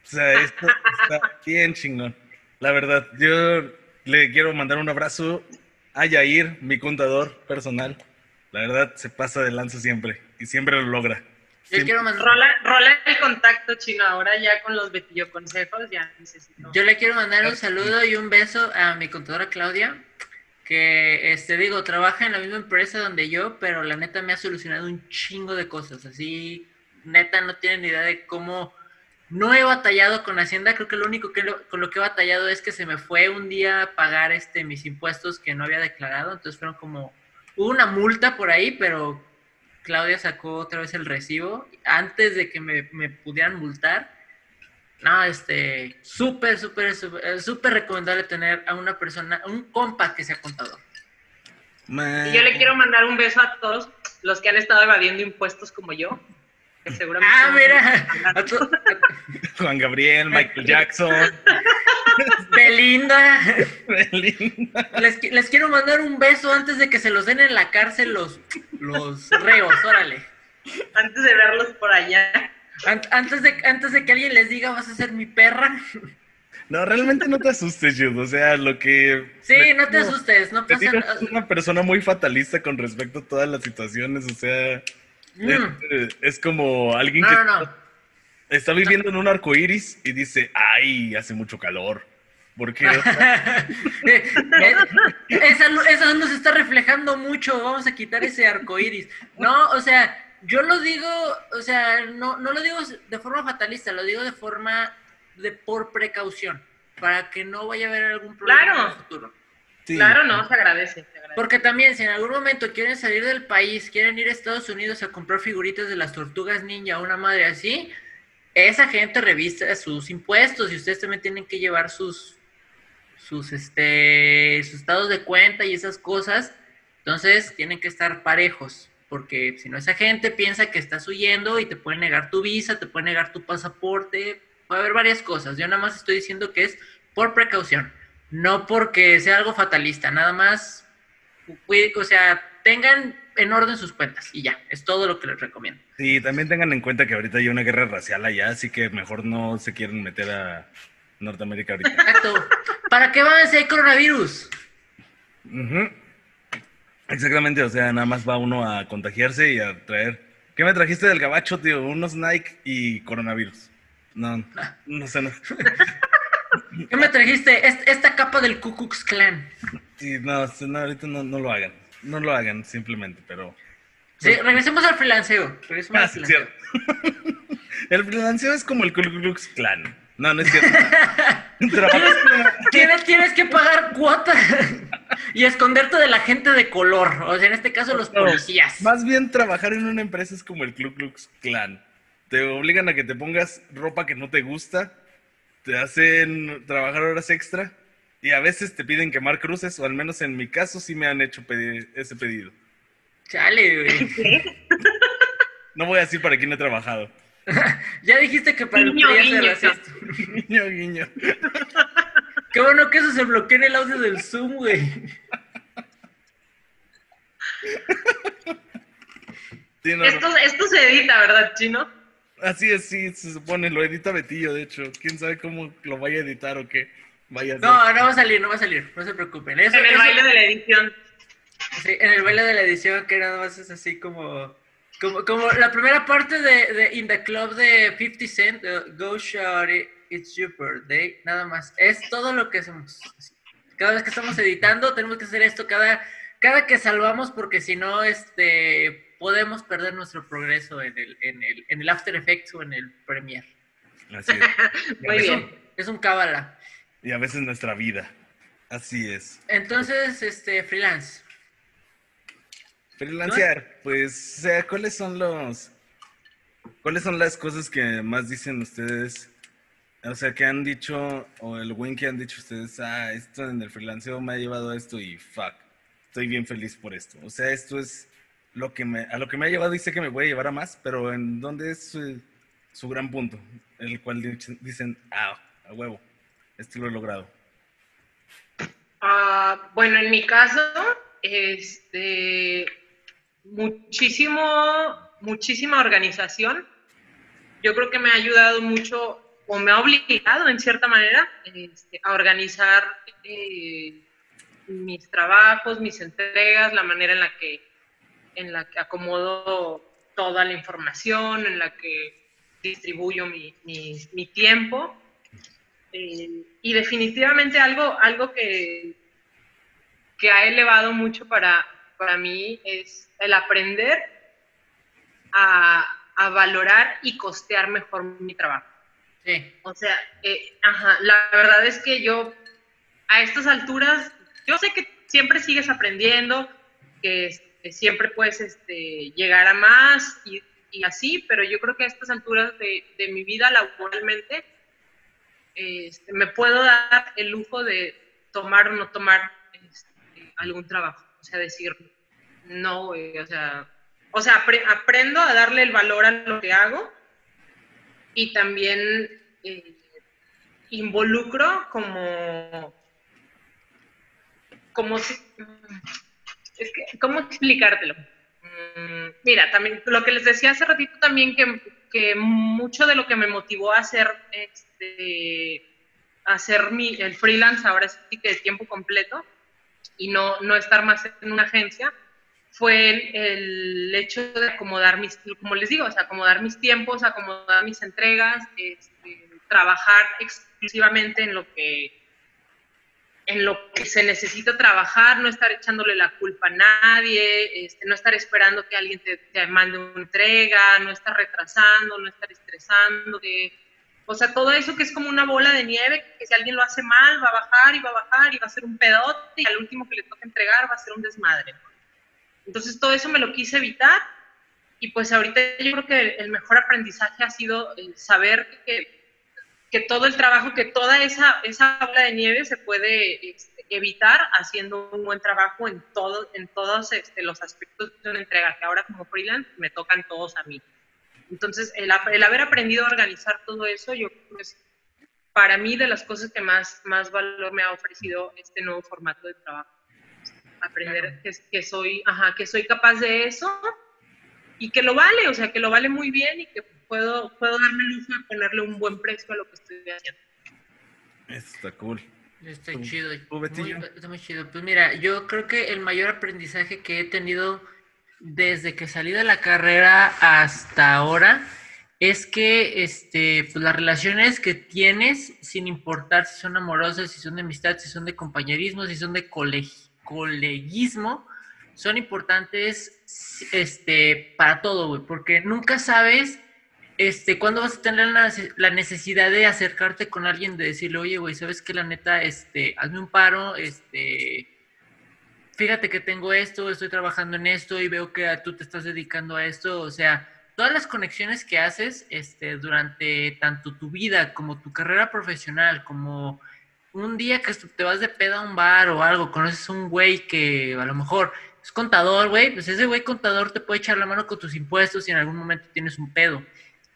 S1: O sea, esto está bien chingón. La verdad, yo le quiero mandar un abrazo a Yair, mi contador personal. La verdad, se pasa de lanza siempre y siempre lo logra.
S2: Yo
S1: Siempre-
S2: quiero mandar,
S3: Rola, rola el contacto chino. Ahora ya con los Betillo consejos ya necesito.
S2: yo le quiero mandar un saludo y un beso a mi contadora Claudia, que, este, digo, trabaja en la misma empresa donde yo, pero la neta me ha solucionado un chingo de cosas. Así, neta, no tienen ni idea de cómo no he batallado con Hacienda. Creo que lo único que lo- con lo que he batallado es que se me fue un día a pagar este, mis impuestos que no había declarado. Entonces fueron como, hubo una multa por ahí, pero Claudia sacó otra vez el recibo antes de que me, me pudieran multar. No, este, súper, súper, súper, recomendable tener a una persona, un compa que sea contador.
S1: Ma-
S3: Y yo le quiero mandar un beso a todos los que han estado evadiendo impuestos como yo. Que seguramente
S2: Ah, mira, tu-
S1: Juan Gabriel, Michael Jackson,
S2: Belinda.
S1: Belinda.
S2: Les, les quiero mandar un beso antes de que se los den en la cárcel los, los reos, órale.
S3: Antes de verlos por allá.
S2: An- antes, de, antes de que alguien les diga vas a ser mi perra.
S1: No, realmente no te asustes, Jude. O sea, lo que.
S2: Sí, no te asustes, no pasa nada.
S1: es una persona muy fatalista con respecto a todas las situaciones. O sea. Es, es como alguien
S2: No,
S1: que
S2: no, no.
S1: está viviendo en un arco iris y dice: Ay, hace mucho calor. Porque
S2: Eh, esa, esa luz está reflejando mucho, vamos a quitar ese arco iris. No, o sea, yo lo digo, o sea, no, no lo digo de forma fatalista, lo digo de forma de por precaución, para que no vaya a haber algún problema
S3: Claro.
S2: en el futuro.
S1: sí,
S3: Claro, no, se agradece.
S2: Porque también, si en algún momento quieren salir del país, quieren ir a Estados Unidos a comprar figuritas de las tortugas ninja, una madre así, esa gente revisa sus impuestos y ustedes también tienen que llevar sus, sus, este, sus estados de cuenta y esas cosas. Entonces, tienen que estar parejos. Porque si no, esa gente piensa que estás huyendo y te puede negar tu visa, te puede negar tu pasaporte. Puede haber varias cosas. Yo nada más estoy diciendo que es por precaución. No porque sea algo fatalista, nada más, o sea, tengan en orden sus cuentas y ya, es todo lo que les recomiendo.
S1: Sí, también tengan en cuenta que ahorita hay una guerra racial allá, así que mejor no se quieren meter a Norteamérica ahorita.
S2: Exacto. ¿Para qué van si hay coronavirus?
S1: Ujú. Exactamente, o sea, nada más va uno a contagiarse y a traer. ¿Qué me trajiste del gabacho, tío? Unos Nike y coronavirus. No, no sé, no.
S2: ¿Qué me trajiste? Est- esta capa del Ku Klux Klan.
S1: Sí, no, no, ahorita no, no lo hagan. No lo hagan, simplemente, pero.
S2: Sí, regresemos al freelanceo. Regresemos
S1: Ah,
S2: al
S1: sí,
S2: freelanceo.
S1: cierto. El freelanceo es como el Ku Klux Klan. No, no es cierto.
S2: Tienes, tienes que pagar cuota y esconderte de la gente de color. O sea, en este caso, los
S1: No,
S2: policías.
S1: Más bien trabajar en una empresa es como el Ku Klux Klan. Te obligan a que te pongas ropa que no te gusta, te hacen trabajar horas extra y a veces te piden quemar cruces, o al menos en mi caso sí me han hecho pedir ese pedido.
S2: Chale, güey.
S1: No voy a decir para quién he trabajado.
S2: Ya dijiste que para el
S3: Guiño, guiño.
S2: racista.
S1: Guiño, guiño.
S2: Qué bueno que eso se bloquee en el audio del Zoom, güey.
S1: Sí, no, no.
S3: Esto, esto se edita, ¿verdad, Chino?
S1: Así es, sí, se supone, lo edita Betillo, de hecho. Quién sabe cómo lo vaya a editar o qué vaya.
S2: No, no va a salir, no va a salir, no se preocupen. Eso,
S3: En el
S2: eso-
S3: baile de la edición.
S2: sí, en el baile de la edición, que nada más es así como. Como, como la primera parte de, de In the Club de 50 Cent, Go Shorty, It's Your Birthday, nada más. Es todo lo que hacemos. Cada vez que estamos editando, tenemos que hacer esto cada, cada que salvamos, porque si no, este, podemos perder nuestro progreso en el, en el, en el After Effects o en el Premiere.
S1: Así es.
S3: Muy
S2: es
S3: bien.
S2: Un, es un cábala.
S1: Y a veces nuestra vida. Así es.
S2: Entonces, este, freelance.
S1: Freelancear, pues, o sea, ¿cuáles son los. ¿Cuáles son las cosas que más dicen ustedes? O sea, que han dicho, o el win que han dicho ustedes, ah, esto en el freelanceo me ha llevado a esto y fuck, estoy bien feliz por esto. O sea, esto es lo que me, a lo que me ha llevado y sé que me voy a llevar a más, pero ¿en dónde es su, su gran punto? El cual dicen, ah, a huevo, esto lo he logrado.
S3: Ah, bueno, en mi caso, este, muchísimo, muchísima organización. Yo creo que me ha ayudado mucho, o me ha obligado en cierta manera, este, a organizar eh, mis trabajos, mis entregas, la manera en la que, en la que acomodo toda la información, en la que distribuyo mi tiempo. Eh, y definitivamente algo, algo que, que ha elevado mucho para, para mí es el aprender a, a valorar y costear mejor mi trabajo.
S2: Sí.
S3: O sea, eh, ajá, la verdad es que yo a estas alturas, yo sé que siempre sigues aprendiendo, que, este, siempre puedes este, llegar a más y, y así, pero yo creo que a estas alturas de, de mi vida laboralmente, este, me puedo dar el lujo de tomar o no tomar este, algún trabajo. O sea, decir, no, güey, o sea, o sea apre- aprendo a darle el valor a lo que hago y también eh, involucro como, como si, es que, ¿cómo explicártelo? Mm, Mira, también lo que les decía hace ratito también que, que mucho de lo que me motivó a hacer este hacer mi, el freelance ahora sí que de tiempo completo y no, no estar más en una agencia fue el, el hecho de acomodar mis, como les digo, o sea, acomodar mis tiempos, acomodar mis entregas, este, trabajar exclusivamente en lo que en lo que se necesita trabajar, no estar echándole la culpa a nadie, este, no estar esperando que alguien te, te, mande una entrega, no estar retrasando, no estar estresándote. O sea, todo eso que es como una bola de nieve, que si alguien lo hace mal, va a bajar y va a bajar y va a ser un pedote y al último que le toca entregar va a ser un desmadre. Entonces, todo eso me lo quise evitar y pues ahorita yo creo que el mejor aprendizaje ha sido saber que que todo el trabajo, que toda esa, esa bola de nieve se puede este, evitar haciendo un buen trabajo en, todo, en todos este, los aspectos de una entrega, que ahora como freelance me tocan todos a mí. Entonces, el, el haber aprendido a organizar todo eso, yo creo que es para mí de las cosas que más, más valor me ha ofrecido este nuevo formato de trabajo. Aprender que, que, soy, ajá, que soy capaz de eso y que lo vale, o sea, que lo vale muy bien y que puedo, puedo darme el lujo de ponerle un buen precio a lo que estoy haciendo.
S1: Está cool.
S2: Está chido. está muy chido. Pues mira, yo creo que el mayor aprendizaje que he tenido desde que salí de la carrera hasta ahora es que este, pues las relaciones que tienes, sin importar si son amorosas, si son de amistad, si son de compañerismo, si son de coleguismo, son importantes este, para todo, güey, porque nunca sabes este, ¿cuándo vas a tener la, necesidad de acercarte con alguien, de decirle, oye, güey, sabes que la neta, este, hazme un paro, este, fíjate que tengo esto, estoy trabajando en esto y veo que tú te estás dedicando a esto, o sea, todas las conexiones que haces, este, durante tanto tu vida como tu carrera profesional, como un día que te vas de pedo a un bar o algo, conoces a un güey que a lo mejor es contador, güey, pues ese güey contador te puede echar la mano con tus impuestos y en algún momento tienes un pedo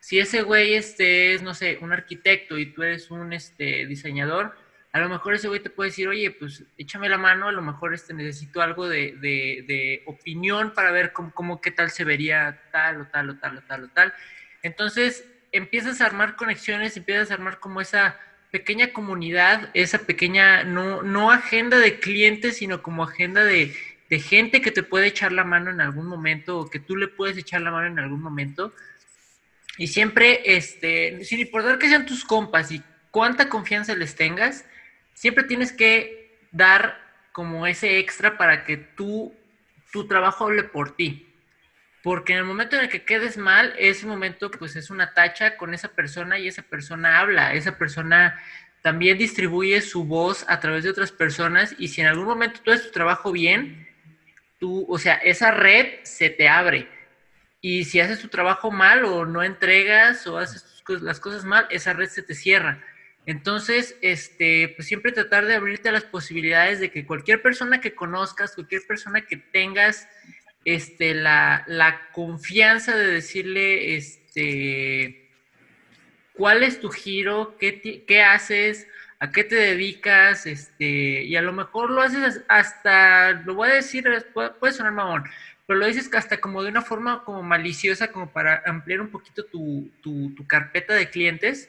S2: si ese güey este, es, no sé, un arquitecto y tú eres un este, diseñador, a lo mejor ese güey te puede decir, oye, pues échame la mano, a lo mejor este, necesito algo de, de, opinión para ver cómo, cómo, qué tal se vería tal o tal o tal o tal o tal. Entonces empiezas a armar conexiones, empiezas a armar como esa pequeña comunidad, esa pequeña, no, no agenda de clientes, sino como agenda de, de gente que te puede echar la mano en algún momento o que tú le puedes echar la mano en algún momento y siempre, este, sin importar que sean tus compas y cuánta confianza les tengas, siempre tienes que dar como ese extra para que tú, tu trabajo hable por ti. Porque en el momento en el que quedes mal, ese momento pues es una tacha con esa persona y esa persona habla, esa persona también distribuye su voz a través de otras personas y si en algún momento tú haces tu trabajo bien, tú, o sea, esa red se te abre y si haces tu trabajo mal o no entregas o haces las cosas mal, esa red se te cierra. Entonces, este, pues siempre tratar de abrirte a las posibilidades de que cualquier persona que conozcas, cualquier persona que tengas este, la, la confianza de decirle este, cuál es tu giro, qué, qué haces, a qué te dedicas, este, y a lo mejor lo haces hasta, lo voy a decir, puede, sonar mamón, pero lo dices hasta como de una forma como maliciosa, como para ampliar un poquito tu, tu, carpeta de clientes,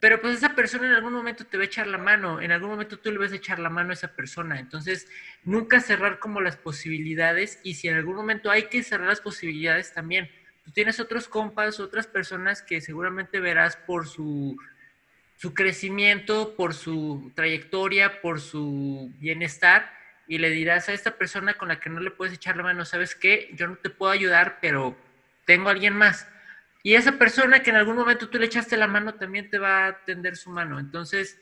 S2: pero pues esa persona en algún momento te va a echar la mano, en algún momento tú le vas a echar la mano a esa persona, entonces nunca cerrar como las posibilidades y si en algún momento hay que cerrar las posibilidades también, tú tienes otros compas, otras personas que seguramente verás por su, su crecimiento, por su trayectoria, por su bienestar, y le dirás a esta persona con la que no le puedes echar la mano, ¿sabes qué? Yo no te puedo ayudar, pero tengo a alguien más. Y esa persona que en algún momento tú le echaste la mano también te va a tender su mano. Entonces,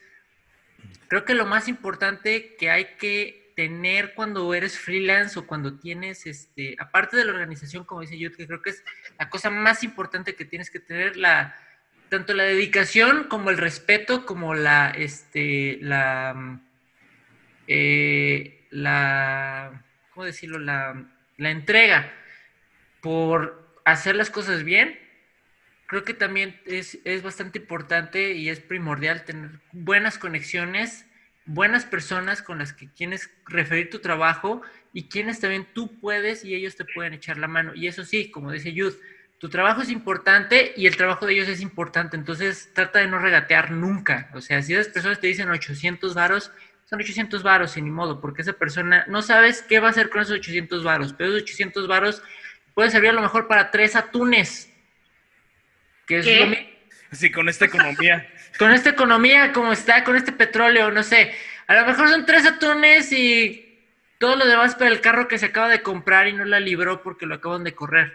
S2: creo que lo más importante que hay que tener cuando eres freelance o cuando tienes, este, aparte de la organización, como dice yo, que creo que es la cosa más importante que tienes que tener, la, tanto la dedicación como el respeto, como la, este, la, eh, la, ¿cómo decirlo? La, la entrega por hacer las cosas bien, creo que también es, es, bastante importante y es primordial tener buenas conexiones, buenas personas con las que quieres referir tu trabajo y quienes también tú puedes y ellos te pueden echar la mano. Y eso sí, como dice Yud, tu trabajo es importante y el trabajo de ellos es importante, entonces trata de no regatear nunca. O sea, si esas personas te dicen 800 varos, son 800 varos y ni modo, porque esa persona no sabes qué va a hacer con esos 800 varos, pero esos 800 varos pueden servir a lo mejor para tres atunes.
S1: Que es Lo... Sí, con esta economía.
S2: con esta economía, como está, con este petróleo, no sé. A lo mejor son tres atunes y todo lo demás para el carro que se acaba de comprar y no la libró porque lo acaban de correr.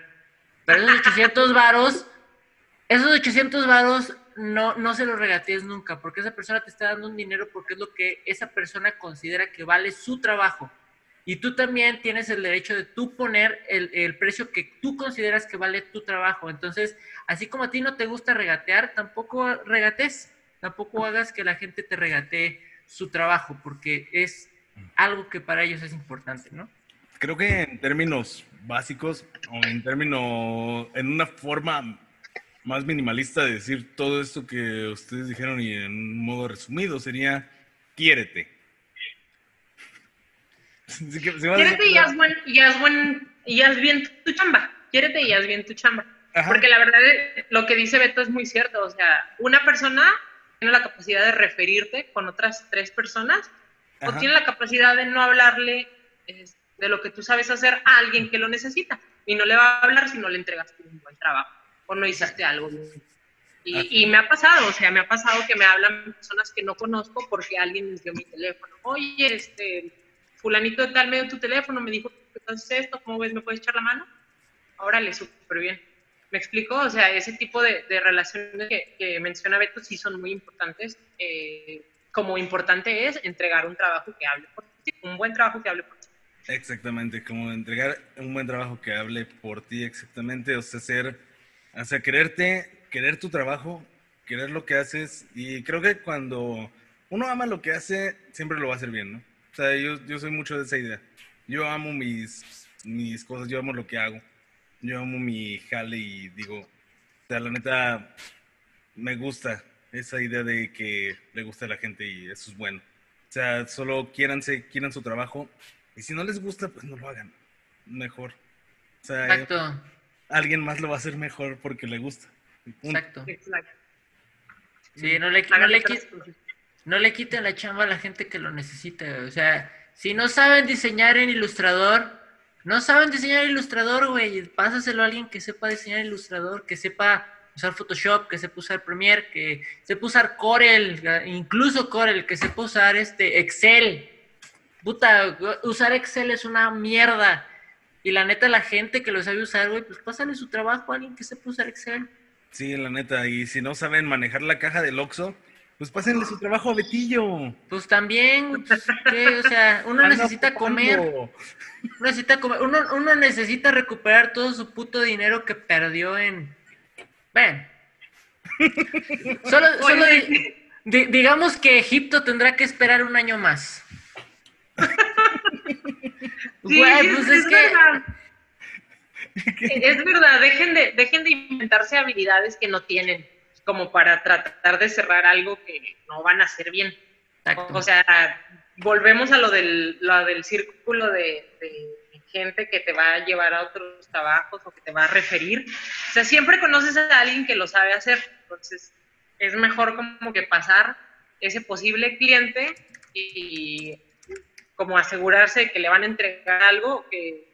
S2: Pero esos 800 varos, esos 800 varos no, no se los regatees nunca, porque esa persona te está dando un dinero porque es lo que esa persona considera que vale su trabajo. Y tú también tienes el derecho de tú poner el, el, precio que tú consideras que vale tu trabajo. Entonces, así como a ti no te gusta regatear, tampoco regates, tampoco hagas que la gente te regatee su trabajo, porque es algo que para ellos es importante, ¿no?
S1: Creo que en términos básicos, o en términos, en una forma más minimalista de decir todo esto que ustedes dijeron y en un modo resumido, sería quiérete.
S3: Quiérete y haz, buen, y, haz buen, y haz bien tu chamba. Quiérete y haz bien tu chamba. Porque la verdad, lo que dice Beto es muy cierto. O sea, una persona tiene la capacidad de referirte con otras tres personas o tiene la capacidad de no hablarle de lo que tú sabes hacer a alguien que lo necesita. Y no le va a hablar si no le entregaste un buen trabajo o no hiciste algo Y, y, me ha pasado, o sea, me ha pasado que me hablan personas que no conozco porque alguien me dio mi teléfono. Oye, este, fulanito de tal me dio tu teléfono, me dijo que haces esto, ¿cómo ves? ¿Me puedes echar la mano? Órale, súper bien. ¿Me explico? O sea, ese tipo de, de relaciones que, que, menciona Beto sí son muy importantes. Eh, como importante es entregar un trabajo que hable por ti, un buen trabajo que hable por ti.
S1: Exactamente, como entregar un buen trabajo que hable por ti, exactamente. O sea, ser, o sea, quererte, querer tu trabajo, querer lo que haces. Y creo que cuando uno ama lo que hace, siempre lo va a hacer bien, ¿no? O sea, yo, yo soy mucho de esa idea. Yo amo mis, mis cosas, yo amo lo que hago. Yo amo mi jale y digo, o sea, la neta, me gusta esa idea de que le gusta a la gente y eso es bueno. O sea, solo quiéranse, quieran su trabajo y si no les gusta, pues no lo hagan. Mejor. O sea, Exacto. Alguien más lo va a hacer mejor porque le gusta.
S2: Exacto. Sí, no le, no le, no le quiten la chamba a la gente que lo necesita. O sea, si no saben diseñar en Ilustrador, no saben diseñar en Ilustrador, güey. Pásaselo a alguien que sepa diseñar Ilustrador, que sepa usar Photoshop, que sepa usar Premiere, que sepa usar Corel, incluso Corel, que sepa usar este Excel. Puta, usar Excel es una mierda. Y la neta, la gente que lo sabe usar, güey, pues pásale su trabajo a alguien que sepa usar Excel.
S1: Sí, la neta. Y si no saben manejar la caja del Oxxo, pues pásenle su trabajo a Betillo.
S2: Pues también, pues, o sea, uno necesita comer. Uno necesita comer. Uno, uno, necesita recuperar todo su puto dinero que perdió en. Ven. Solo, solo digamos que Egipto tendrá que esperar un año más.
S3: Sí, pues es, que. Verdad. Es verdad, dejen de, dejen de inventarse habilidades que no tienen como para tratar de cerrar algo que no van a hacer bien. O sea, volvemos a lo del, lo del círculo de, gente que te va a llevar a otros trabajos o que te va a referir. O sea, siempre conoces a alguien que lo sabe hacer. Entonces, es mejor como que pasar ese posible cliente y como asegurarse que le van a entregar algo que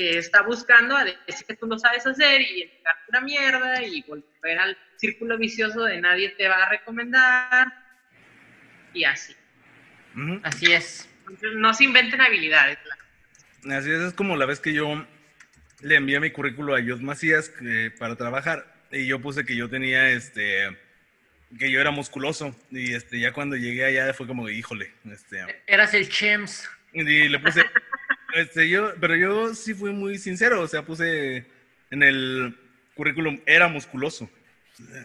S3: que está buscando a decir que tú lo sabes hacer y entregarte una mierda y volver al círculo vicioso de nadie te va a recomendar y así.
S2: Así es.
S3: no se inventen habilidades.
S1: Así es, es como la vez que yo le envié mi currículo a Jod Macías para trabajar y yo puse que yo tenía este que yo era musculoso y este ya cuando llegué allá fue como híjole este
S2: eras el Chems
S1: y le puse Este, yo, pero yo sí fui muy sincero, o sea, puse en el currículum, era musculoso.
S3: sí,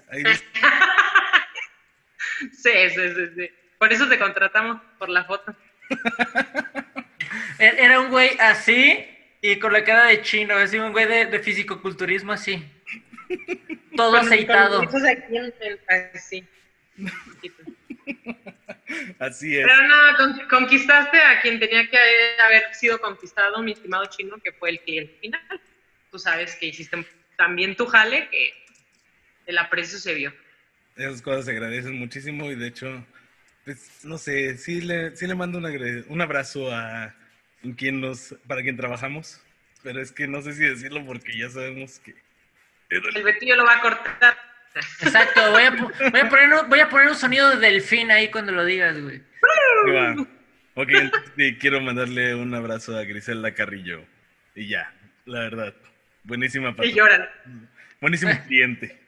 S3: sí, sí, sí. Por eso te contratamos, por la foto.
S2: E-, era un güey así y con la cara de chino, así un güey de, de fisicoculturismo así. Todo aceitado.
S3: así.
S1: Así es.
S3: Pero no, conquistaste a quien tenía que haber sido conquistado, mi estimado chino, que fue el cliente final. Tú sabes que hiciste también tu jale, que el aprecio se vio.
S1: Esas cosas se agradecen muchísimo y de hecho, pues, no sé, sí le, sí le mando un, un abrazo a quien nos, para quien trabajamos, pero es que no sé si decirlo porque ya sabemos que...
S3: El Betillo lo va a cortar.
S2: Exacto, voy a, poner, un sonido de delfín ahí cuando lo digas, güey.
S1: Ok, quiero mandarle un abrazo a Griselda Carrillo. Y ya, la verdad. Buenísima
S3: Y lloran.
S1: Buenísimo cliente.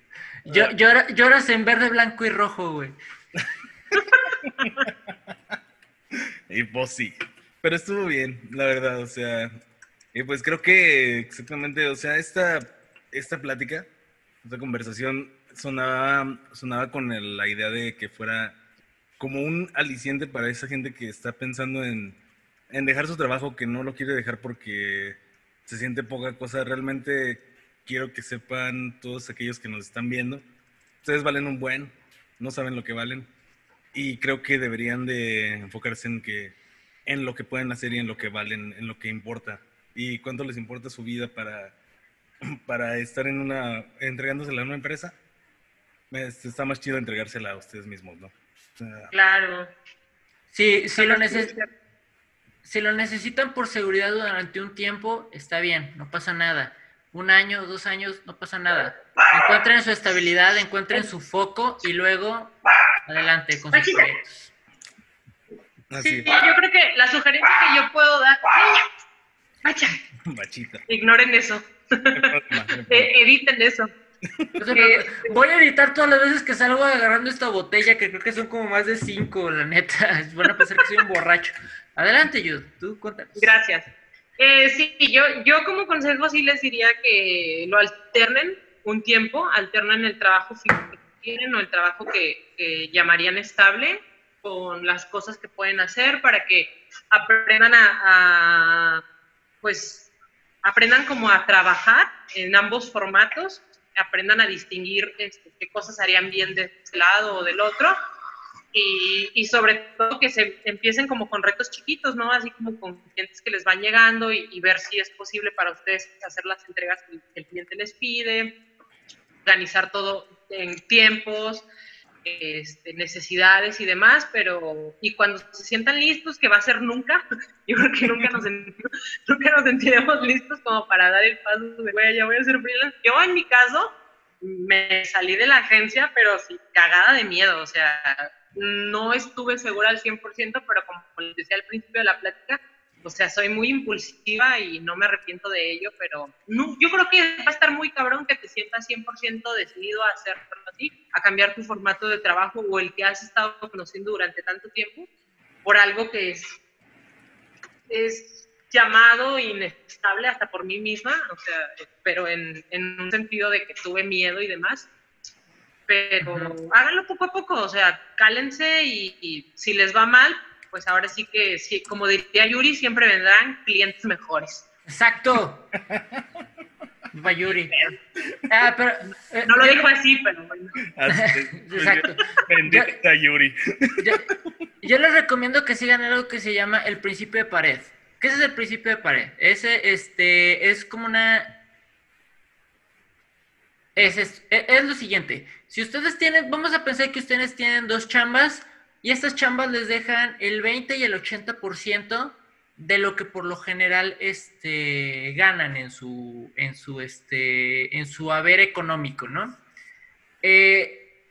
S2: lloras en verde, blanco y rojo, güey.
S1: y pues sí. Pero estuvo bien, la verdad, o sea. Y pues creo que exactamente, o sea, esta, esta plática, esta conversación sonaba, sonaba con la idea de que fuera como un aliciente para esa gente que está pensando en, en dejar su trabajo, que no lo quiere dejar porque se siente poca cosa. Realmente quiero que sepan todos aquellos que nos están viendo, ustedes valen un buen, no saben lo que valen. Y creo que deberían de enfocarse en que en lo que pueden hacer y en lo que valen, en lo que importa. Y cuánto les importa su vida para para estar en una entregándosela a una empresa. Este, está más chido entregársela a ustedes mismos, ¿no?
S3: claro.
S2: Sí, si lo, si lo necesitan por seguridad durante un tiempo, está bien, no pasa nada. Un año, dos años, no pasa nada. Encuentren su estabilidad, encuentren su foco y luego adelante con sus proyectos.
S3: Sí, yo creo que la sugerencia que yo puedo dar, Macha.
S1: Machita.
S3: Ignoren eso. Eh, eviten eso.
S2: Eh, voy a editar todas las veces que salgo agarrando esta botella, que creo que son como más de cinco, la neta. Van a pensar que soy un borracho. Adelante, Yud, tú cuéntanos.
S3: Gracias. Eh, sí, yo, yo como consejo sí les diría que lo alternen un tiempo, alternen el trabajo que tienen o el trabajo que, llamarían estable con las cosas que pueden hacer para que aprendan a pues, aprendan como a trabajar en ambos formatos aprendan a distinguir este, qué cosas harían bien de este lado o del otro. Y, y, sobre todo que se empiecen como con retos chiquitos, ¿no? Así como con clientes que les van llegando y, ver si es posible para ustedes hacer las entregas que el cliente les pide, organizar todo en tiempos, este, necesidades y demás, pero y cuando se sientan listos, que va a ser nunca, yo creo que nunca nos, nunca nos sentiremos listos como para dar el paso de, güey, ya voy a ser freelance. Yo en mi caso me salí de la agencia, pero sí, cagada de miedo, o sea, no estuve segura al 100%, pero como les decía al principio de la plática, o sea, soy muy impulsiva y no me arrepiento de ello, pero no, yo creo que va a estar muy cabrón que te sientas 100% decidido a hacerlo así, a cambiar tu formato de trabajo o el que has estado conociendo durante tanto tiempo por algo que es, es llamado inestable hasta por mí misma, o sea, pero en, en un sentido de que tuve miedo y demás. Pero háganlo poco a poco, o sea, cálense y, y si les va mal, pues ahora sí que, sí, como diría Yuri, siempre vendrán clientes mejores.
S2: Exacto. Va Yuri. Ah, pero,
S3: eh, no lo dijo así, pero bueno.
S2: Exacto.
S1: Bendita Yuri.
S2: Yo, les recomiendo que sigan algo que se llama el principio de pared. ¿Qué es el principio de pared? Ese este, es como una... Es, es, es lo siguiente. Si ustedes tienen, vamos a pensar que ustedes tienen dos chambas y estas chambas les dejan el 20 y el 80% de lo que por lo general este, ganan en su, en, su, este, en su haber económico, ¿no? Eh,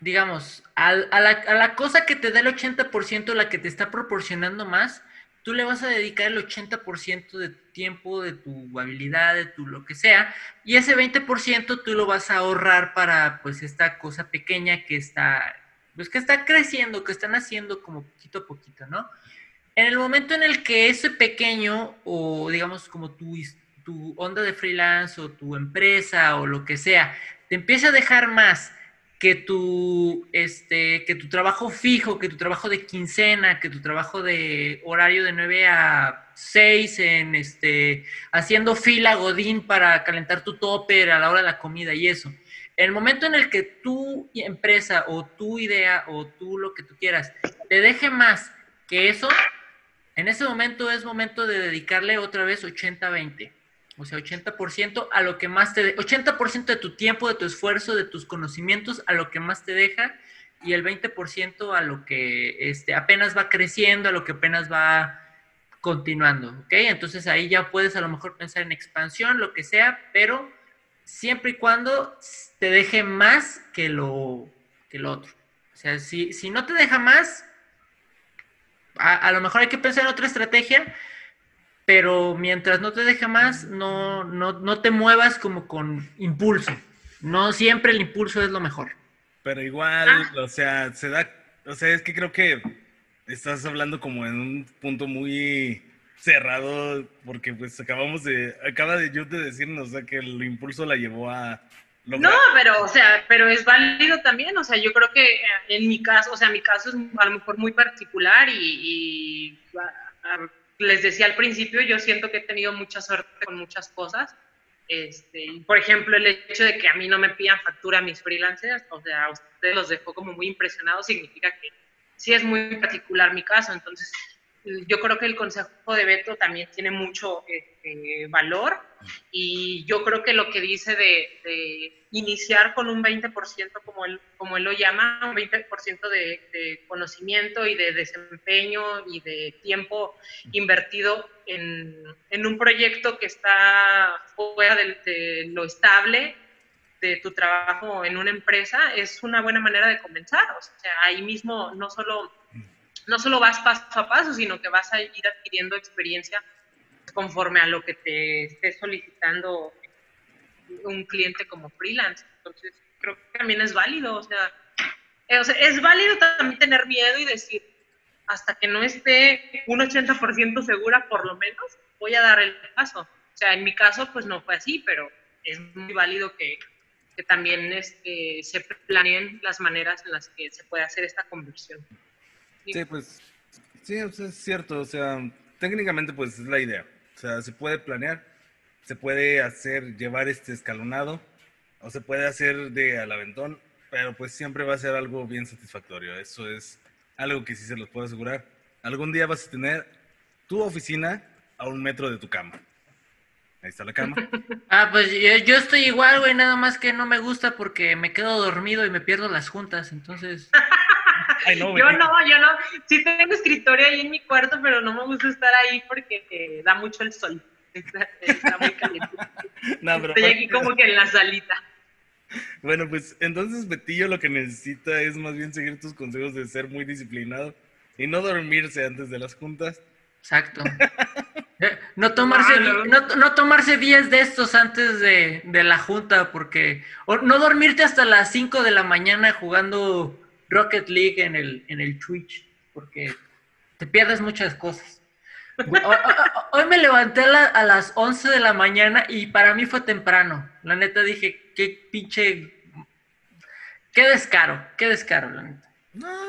S2: digamos, a, la, a, la, cosa que te da el 80%, la que te está proporcionando más, tú le vas a dedicar el 80% de tu tiempo, de tu habilidad, de tu lo que sea, y ese 20% tú lo vas a ahorrar para pues esta cosa pequeña que está pues que está creciendo, que están haciendo como poquito a poquito, ¿no? En el momento en el que ese pequeño o digamos como tu, tu onda de freelance o tu empresa o lo que sea, te empieza a dejar más que tu, este, que tu trabajo fijo, que tu trabajo de quincena, que tu trabajo de horario de 9 a 6 en este, haciendo fila godín para calentar tu topper a la hora de la comida y eso. El momento en el que tu empresa o tu idea o tú lo que tú quieras te deje más que eso, en ese momento es momento de dedicarle otra vez 80-20. O sea, 80% a lo que más te... 80% de tu tiempo, de tu esfuerzo, de tus conocimientos a lo que más te deja y el 20% a lo que este, apenas va creciendo, a lo que apenas va continuando, ¿ok? Entonces ahí ya puedes a lo mejor pensar en expansión, lo que sea, pero siempre y cuando te deje más que lo, que lo otro. O sea, si, si no te deja más, a, lo mejor hay que pensar en otra estrategia, pero mientras no te deje más, no, no, no te muevas como con impulso. No siempre el impulso es lo mejor.
S1: Pero igual, ah. o sea, se da, o sea, es que creo que estás hablando como en un punto muy cerrado, porque pues acabamos de, acaba de yo de decirnos, o sea, que el impulso la llevó a...
S3: No, pero, o sea, pero es válido también, o sea, yo creo que en mi caso, o sea, mi caso es a lo mejor muy particular y, les decía al principio, yo siento que he tenido mucha suerte con muchas cosas. Este, por ejemplo, el hecho de que a mí no me pidan factura a mis freelancers, o sea, a ustedes los dejó como muy impresionados, significa que sí es muy particular mi caso. Entonces, yo creo que el consejo de Beto también tiene mucho este, valor y yo creo que lo que dice de, iniciar con un 20%, como él, como él lo llama, un 20% de, de, conocimiento y de desempeño y de tiempo invertido en, en un proyecto que está fuera de, de lo estable de tu trabajo en una empresa, es una buena manera de comenzar. O sea, ahí mismo no solo no solo vas paso a paso, sino que vas a ir adquiriendo experiencia conforme a lo que te esté solicitando un cliente como freelance. Entonces, creo que también es válido, o sea, eh, es válido también tener miedo y decir, hasta que no esté un 80% segura, por lo menos, voy a dar el paso. O sea, en mi caso, pues no fue así, pero es muy válido que, que también este, se planeen las maneras en las que se puede hacer esta conversión.
S1: Sí, pues, sí, es cierto, o sea, técnicamente pues es la idea. O sea, se puede planear, se puede hacer, llevar este escalonado, o se puede hacer de al aventón, pero pues siempre va a ser algo bien satisfactorio. Eso es algo que sí se los puedo asegurar. Algún día vas a tener tu oficina a un metro de tu cama. Ahí está la cama.
S2: Ah, pues yo, estoy igual, güey, nada más que no me gusta porque me quedo dormido y me pierdo las juntas, entonces...
S3: yo no, yo no. Sí tengo escritorio ahí en mi cuarto, pero no me gusta estar ahí porque da mucho el sol. Está, muy caliente. Estoy aquí como que en la salita.
S1: Bueno, pues entonces Betillo lo que necesita es más bien seguir tus consejos de ser muy disciplinado y no dormirse antes de las juntas.
S2: Exacto. Eh, no tomarse, no, tomarse 10 de estos antes de, de, la junta, porque. O no dormirte hasta las 5 de la mañana jugando Rocket League en el, en el Twitch, porque te pierdes muchas cosas. Hoy me levanté a, las 11 de la mañana y para mí fue temprano. La neta dije, qué pinche... Qué descaro, qué descaro, la neta.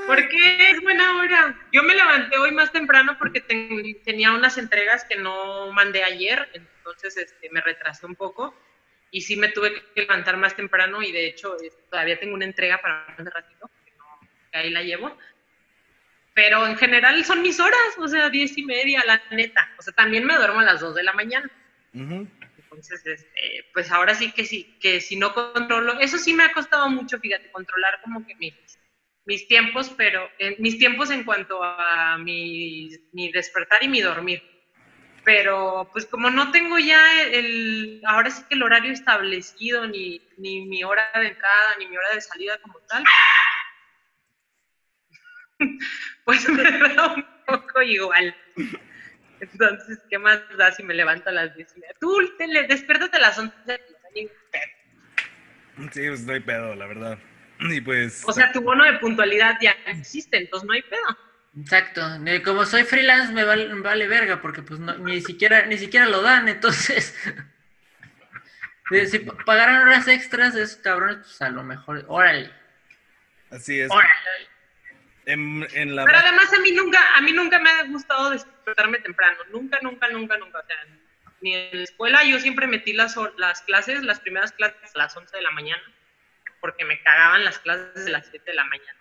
S3: ¿Por qué es buena hora? Yo me levanté hoy más temprano porque tenía unas entregas que no mandé ayer, entonces este, me retrasé un poco y sí me tuve que levantar más temprano y de hecho todavía tengo una entrega para un ratito ahí la llevo. Pero en general son mis horas, o sea, diez y media, la neta. O sea, también me duermo a las dos de la mañana. Entonces, este, pues ahora sí que sí, que si no controlo, eso sí me ha costado mucho, fíjate, controlar como que mis, mis tiempos, pero mis tiempos en cuanto a mi, mi despertar y mi dormir. Pero pues como no tengo ya el, ahora sí que el horario establecido, ni, ni mi hora de entrada, ni mi hora de salida como tal, pues me da un poco igual. Entonces, ¿qué más da si me levanto a las 10 y media? Tú, te, despiértate a las 11
S1: Sí, pues no hay pedo, la verdad. Y pues...
S3: O sea, tu bono de puntualidad ya existe, entonces no hay pedo.
S2: Exacto. Como soy freelance me vale, verga porque pues ni siquiera ni siquiera lo dan, entonces si pagaran horas extras esos cabrones pues a lo mejor, órale.
S1: Así es.
S2: Órale.
S3: Pero además a mí nunca, a mí nunca me ha gustado despertarme temprano, nunca, nunca, nunca, nunca. O sea, ni en la escuela yo siempre metí las, las clases, las primeras clases a las 11 de la mañana, porque me cagaban las clases de las 7 de la mañana.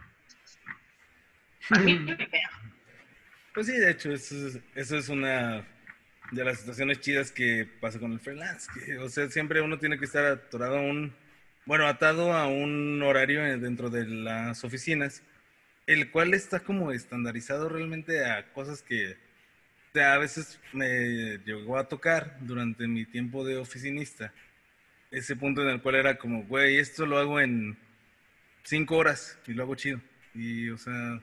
S3: A mí me
S1: Pues sí, de hecho, eso es, eso es una de las situaciones chidas que pasa con el freelance. o sea, siempre uno tiene que estar atorado a un, bueno, atado a un horario dentro de las oficinas el cual está como estandarizado realmente a cosas que a veces me llegó a tocar durante mi tiempo de oficinista. Ese punto en el cual era como, güey, esto lo hago en cinco horas y lo hago chido. Y, o sea,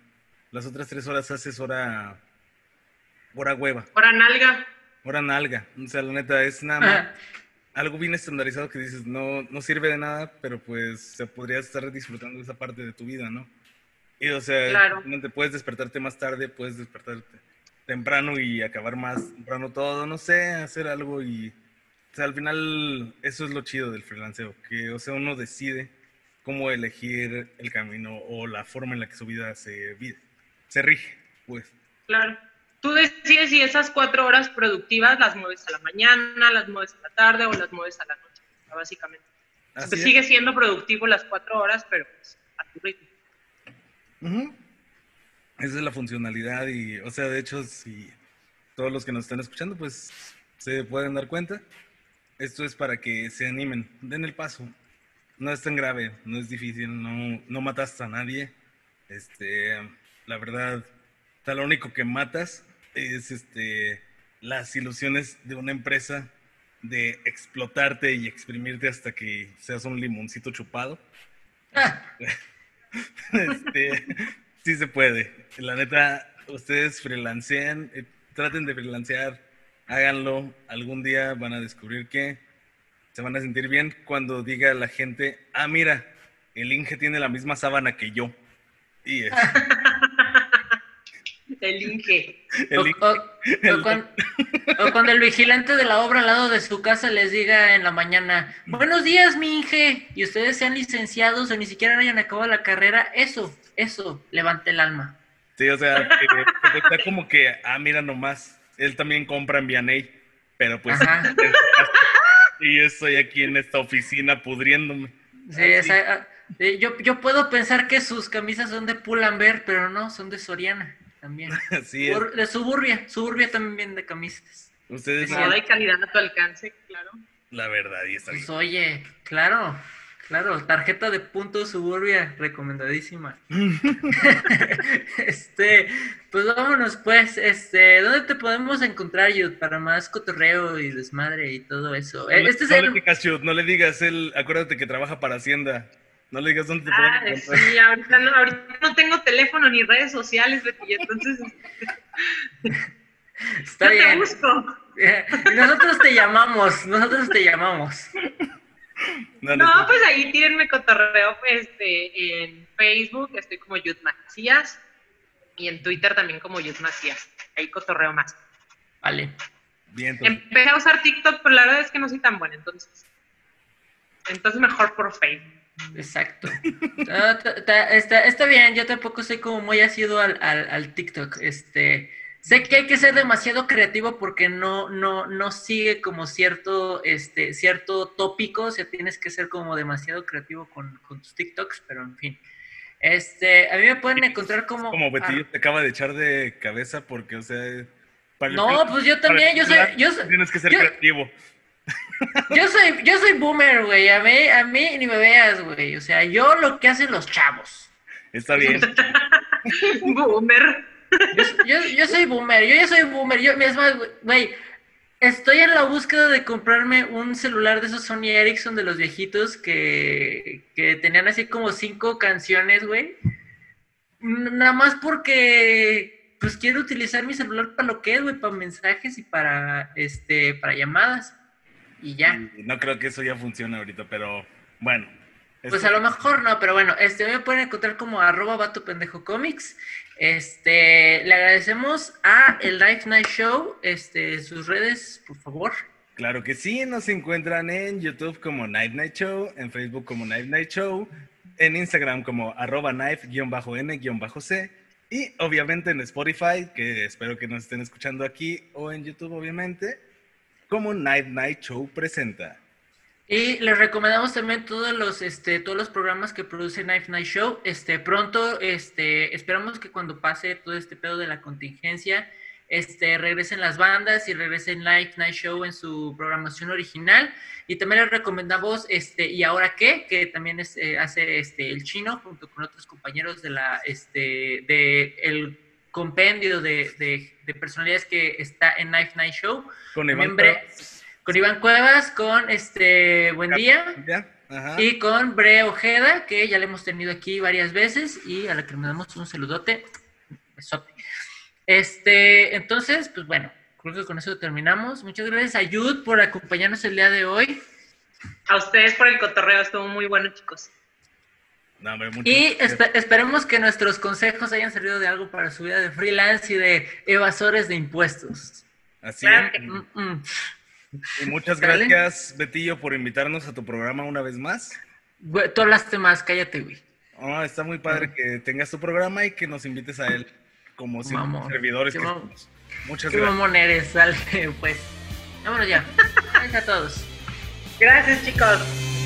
S1: las otras tres horas haces hora hora hueva,
S3: Hora nalga.
S1: hora nalga. O sea, la neta, es nada más algo bien estandarizado que dices, no, no sirve de nada, pero pues se podría estar disfrutando de esa parte de tu vida, ¿no? Y o sea,
S3: Claro.
S1: te puedes despertarte más tarde, puedes despertarte temprano y acabar más temprano todo, no sé, hacer algo y, o sea, al final eso es lo chido del freelanceo, que, o sea, uno decide cómo elegir el camino o la forma en la que su vida se, vi- se rige, pues.
S3: Claro. Tú decides si esas cuatro horas productivas las mueves a la mañana, las mueves a la tarde o las mueves a la noche, básicamente.
S1: Así
S3: Pues
S1: es.
S3: sigue siendo productivo las cuatro horas, pero pues, a tu ritmo.
S1: Ujú. Esa es la funcionalidad y, o sea, de hecho, si todos los que nos están escuchando, pues se pueden dar cuenta, esto es para que se animen, den el paso. No es tan grave, no es difícil, no, no matas a nadie. Este, la verdad, sea, lo único que matas es este, las ilusiones de una empresa de explotarte y exprimirte hasta que seas un limoncito chupado.
S2: Ah,
S1: Este, sí se puede. La neta, ustedes freelancean, eh, traten de freelancear, háganlo. Algún día van a descubrir que se van a sentir bien cuando diga la gente, ah, mira, el Inge tiene la misma sábana que yo. Y es,
S3: El Inge.
S1: el
S2: o,
S1: Inge-
S2: o- o cuan- o cuando el vigilante de la obra al lado de su casa les diga en la mañana, buenos días, mi Inge, y ustedes sean licenciados o ni siquiera hayan acabado la carrera, eso, eso, levante el alma.
S1: Sí, o sea, que, está como que, ah, mira nomás, él también compra en Vianey, pero pues,
S2: Ajá.
S1: y yo estoy aquí en esta oficina pudriéndome.
S2: Sí, esa- ah, eh, yo, yo puedo pensar que sus camisas son de Pull&Bear, pero no, son de Soriana también.
S1: Así es.
S2: Subur- de Suburbia, Suburbia también vende camisas.
S1: Ustedes,
S3: Moda y calidad a tu alcance, claro.
S1: la verdad, y está bien.
S2: Pues oye, claro, claro, tarjeta de puntos Suburbia, recomendadísima. este, pues vámonos pues, este, ¿dónde te podemos encontrar, Yud, para más cotorreo y desmadre y todo eso?
S1: No, le-
S2: Este es
S1: no le
S2: el...
S1: digas, no le digas, él, acuérdate que trabaja para Hacienda. No le digas dónde te
S3: Ah,
S1: pueden encontrar.
S3: sí, ahorita no, ahorita no tengo teléfono ni redes sociales, Betty, entonces
S2: Está
S3: yo te
S2: bien.
S3: busco.
S2: Eh, Nosotros te llamamos, nosotros te llamamos.
S1: No,
S3: No,
S1: no,
S3: pues ahí tírenme cotorreo pues, este, en Facebook, estoy como Yud Macías, y en Twitter también como Yud Macías. Ahí cotorreo más.
S2: Vale.
S1: bien, entonces,
S3: Empecé a usar TikTok, pero la verdad es que no soy tan buena, entonces. Entonces mejor por Facebook.
S2: Exacto. Está, está bien, yo tampoco soy como muy asiduo al, al, al TikTok. Este, sé que hay que ser demasiado creativo porque no, no, no sigue como cierto, este, cierto tópico, o sea, tienes que ser como demasiado creativo con, con tus TikToks, pero en fin. Este, a mí me pueden encontrar como...
S1: como Betillo
S2: ah,
S1: te acaba de echar de cabeza porque, o sea, para
S2: No, pues yo también, yo soy- yo soy-
S1: Tienes que ser
S2: yo-
S1: creativo.
S2: Yo soy, yo soy boomer, güey, a mí, a mí ni me veas, güey, o sea, yo lo que hacen los chavos.
S1: Está bien.
S3: Boomer.
S2: Yo, yo, yo soy boomer, yo ya soy boomer. Yo, es más, güey, estoy en la búsqueda de comprarme un celular de esos Sony Ericsson de los viejitos que, que tenían así como cinco canciones, güey. Nada más porque, pues quiero utilizar mi celular para lo que es, güey, para mensajes y para, este, para llamadas. Y ya.
S1: Y No creo que eso ya funcione ahorita, pero bueno.
S2: Pues a lo mejor no, pero bueno, este me pueden encontrar como arroba vato pendejo comics. Este, le agradecemos a el Life Night Show, este, sus redes, por favor.
S1: Claro que sí, nos encuentran en YouTube como Night Night Show, en Facebook como Night Night Show, en Instagram como arroba knife-n-c y obviamente en Spotify, que espero que nos estén escuchando aquí, o en YouTube obviamente, como Night Night Show presenta.
S2: Y les recomendamos también todos los, este, todos los programas que produce Knife Night Show. Este, pronto, este, esperamos que cuando pase todo este pedo de la contingencia, este, regresen las bandas y regresen Live Night Show en su programación original. Y también les recomendamos, este, ¿y ahora qué? Que también es, eh, hace este, el chino junto con otros compañeros de la, este, de el compendio de, de, de personalidades que está en Knife Night Show.
S1: Con Iván Cuevas.
S2: Con Iván Cuevas, con este Buen Día. Y con Bre Ojeda, que ya le hemos tenido aquí varias veces y a la que le damos un saludote. besote. Este, entonces, pues bueno, creo que con eso terminamos. Muchas gracias a Yud por acompañarnos el día de hoy.
S3: A ustedes por el cotorreo, estuvo muy bueno, chicos.
S1: No, hombre, muchas
S2: Y esperemos que nuestros consejos hayan servido de algo para su vida de freelance y de evasores de impuestos.
S1: Así es.
S2: Mm, mm.
S1: Y muchas
S2: ¿Sale?
S1: gracias, Betillo, por invitarnos a tu programa una vez más.
S2: Güey, Tú hablaste más, cállate, güey.
S1: Oh, está muy padre que tengas tu programa y que nos invites a él como
S2: Mamón.
S1: servidores
S2: Qué
S1: que somos. Muchas
S2: Qué
S1: gracias.
S2: mamón eres, sale, pues. Vámonos ya. Gracias a todos.
S3: Gracias, chicos.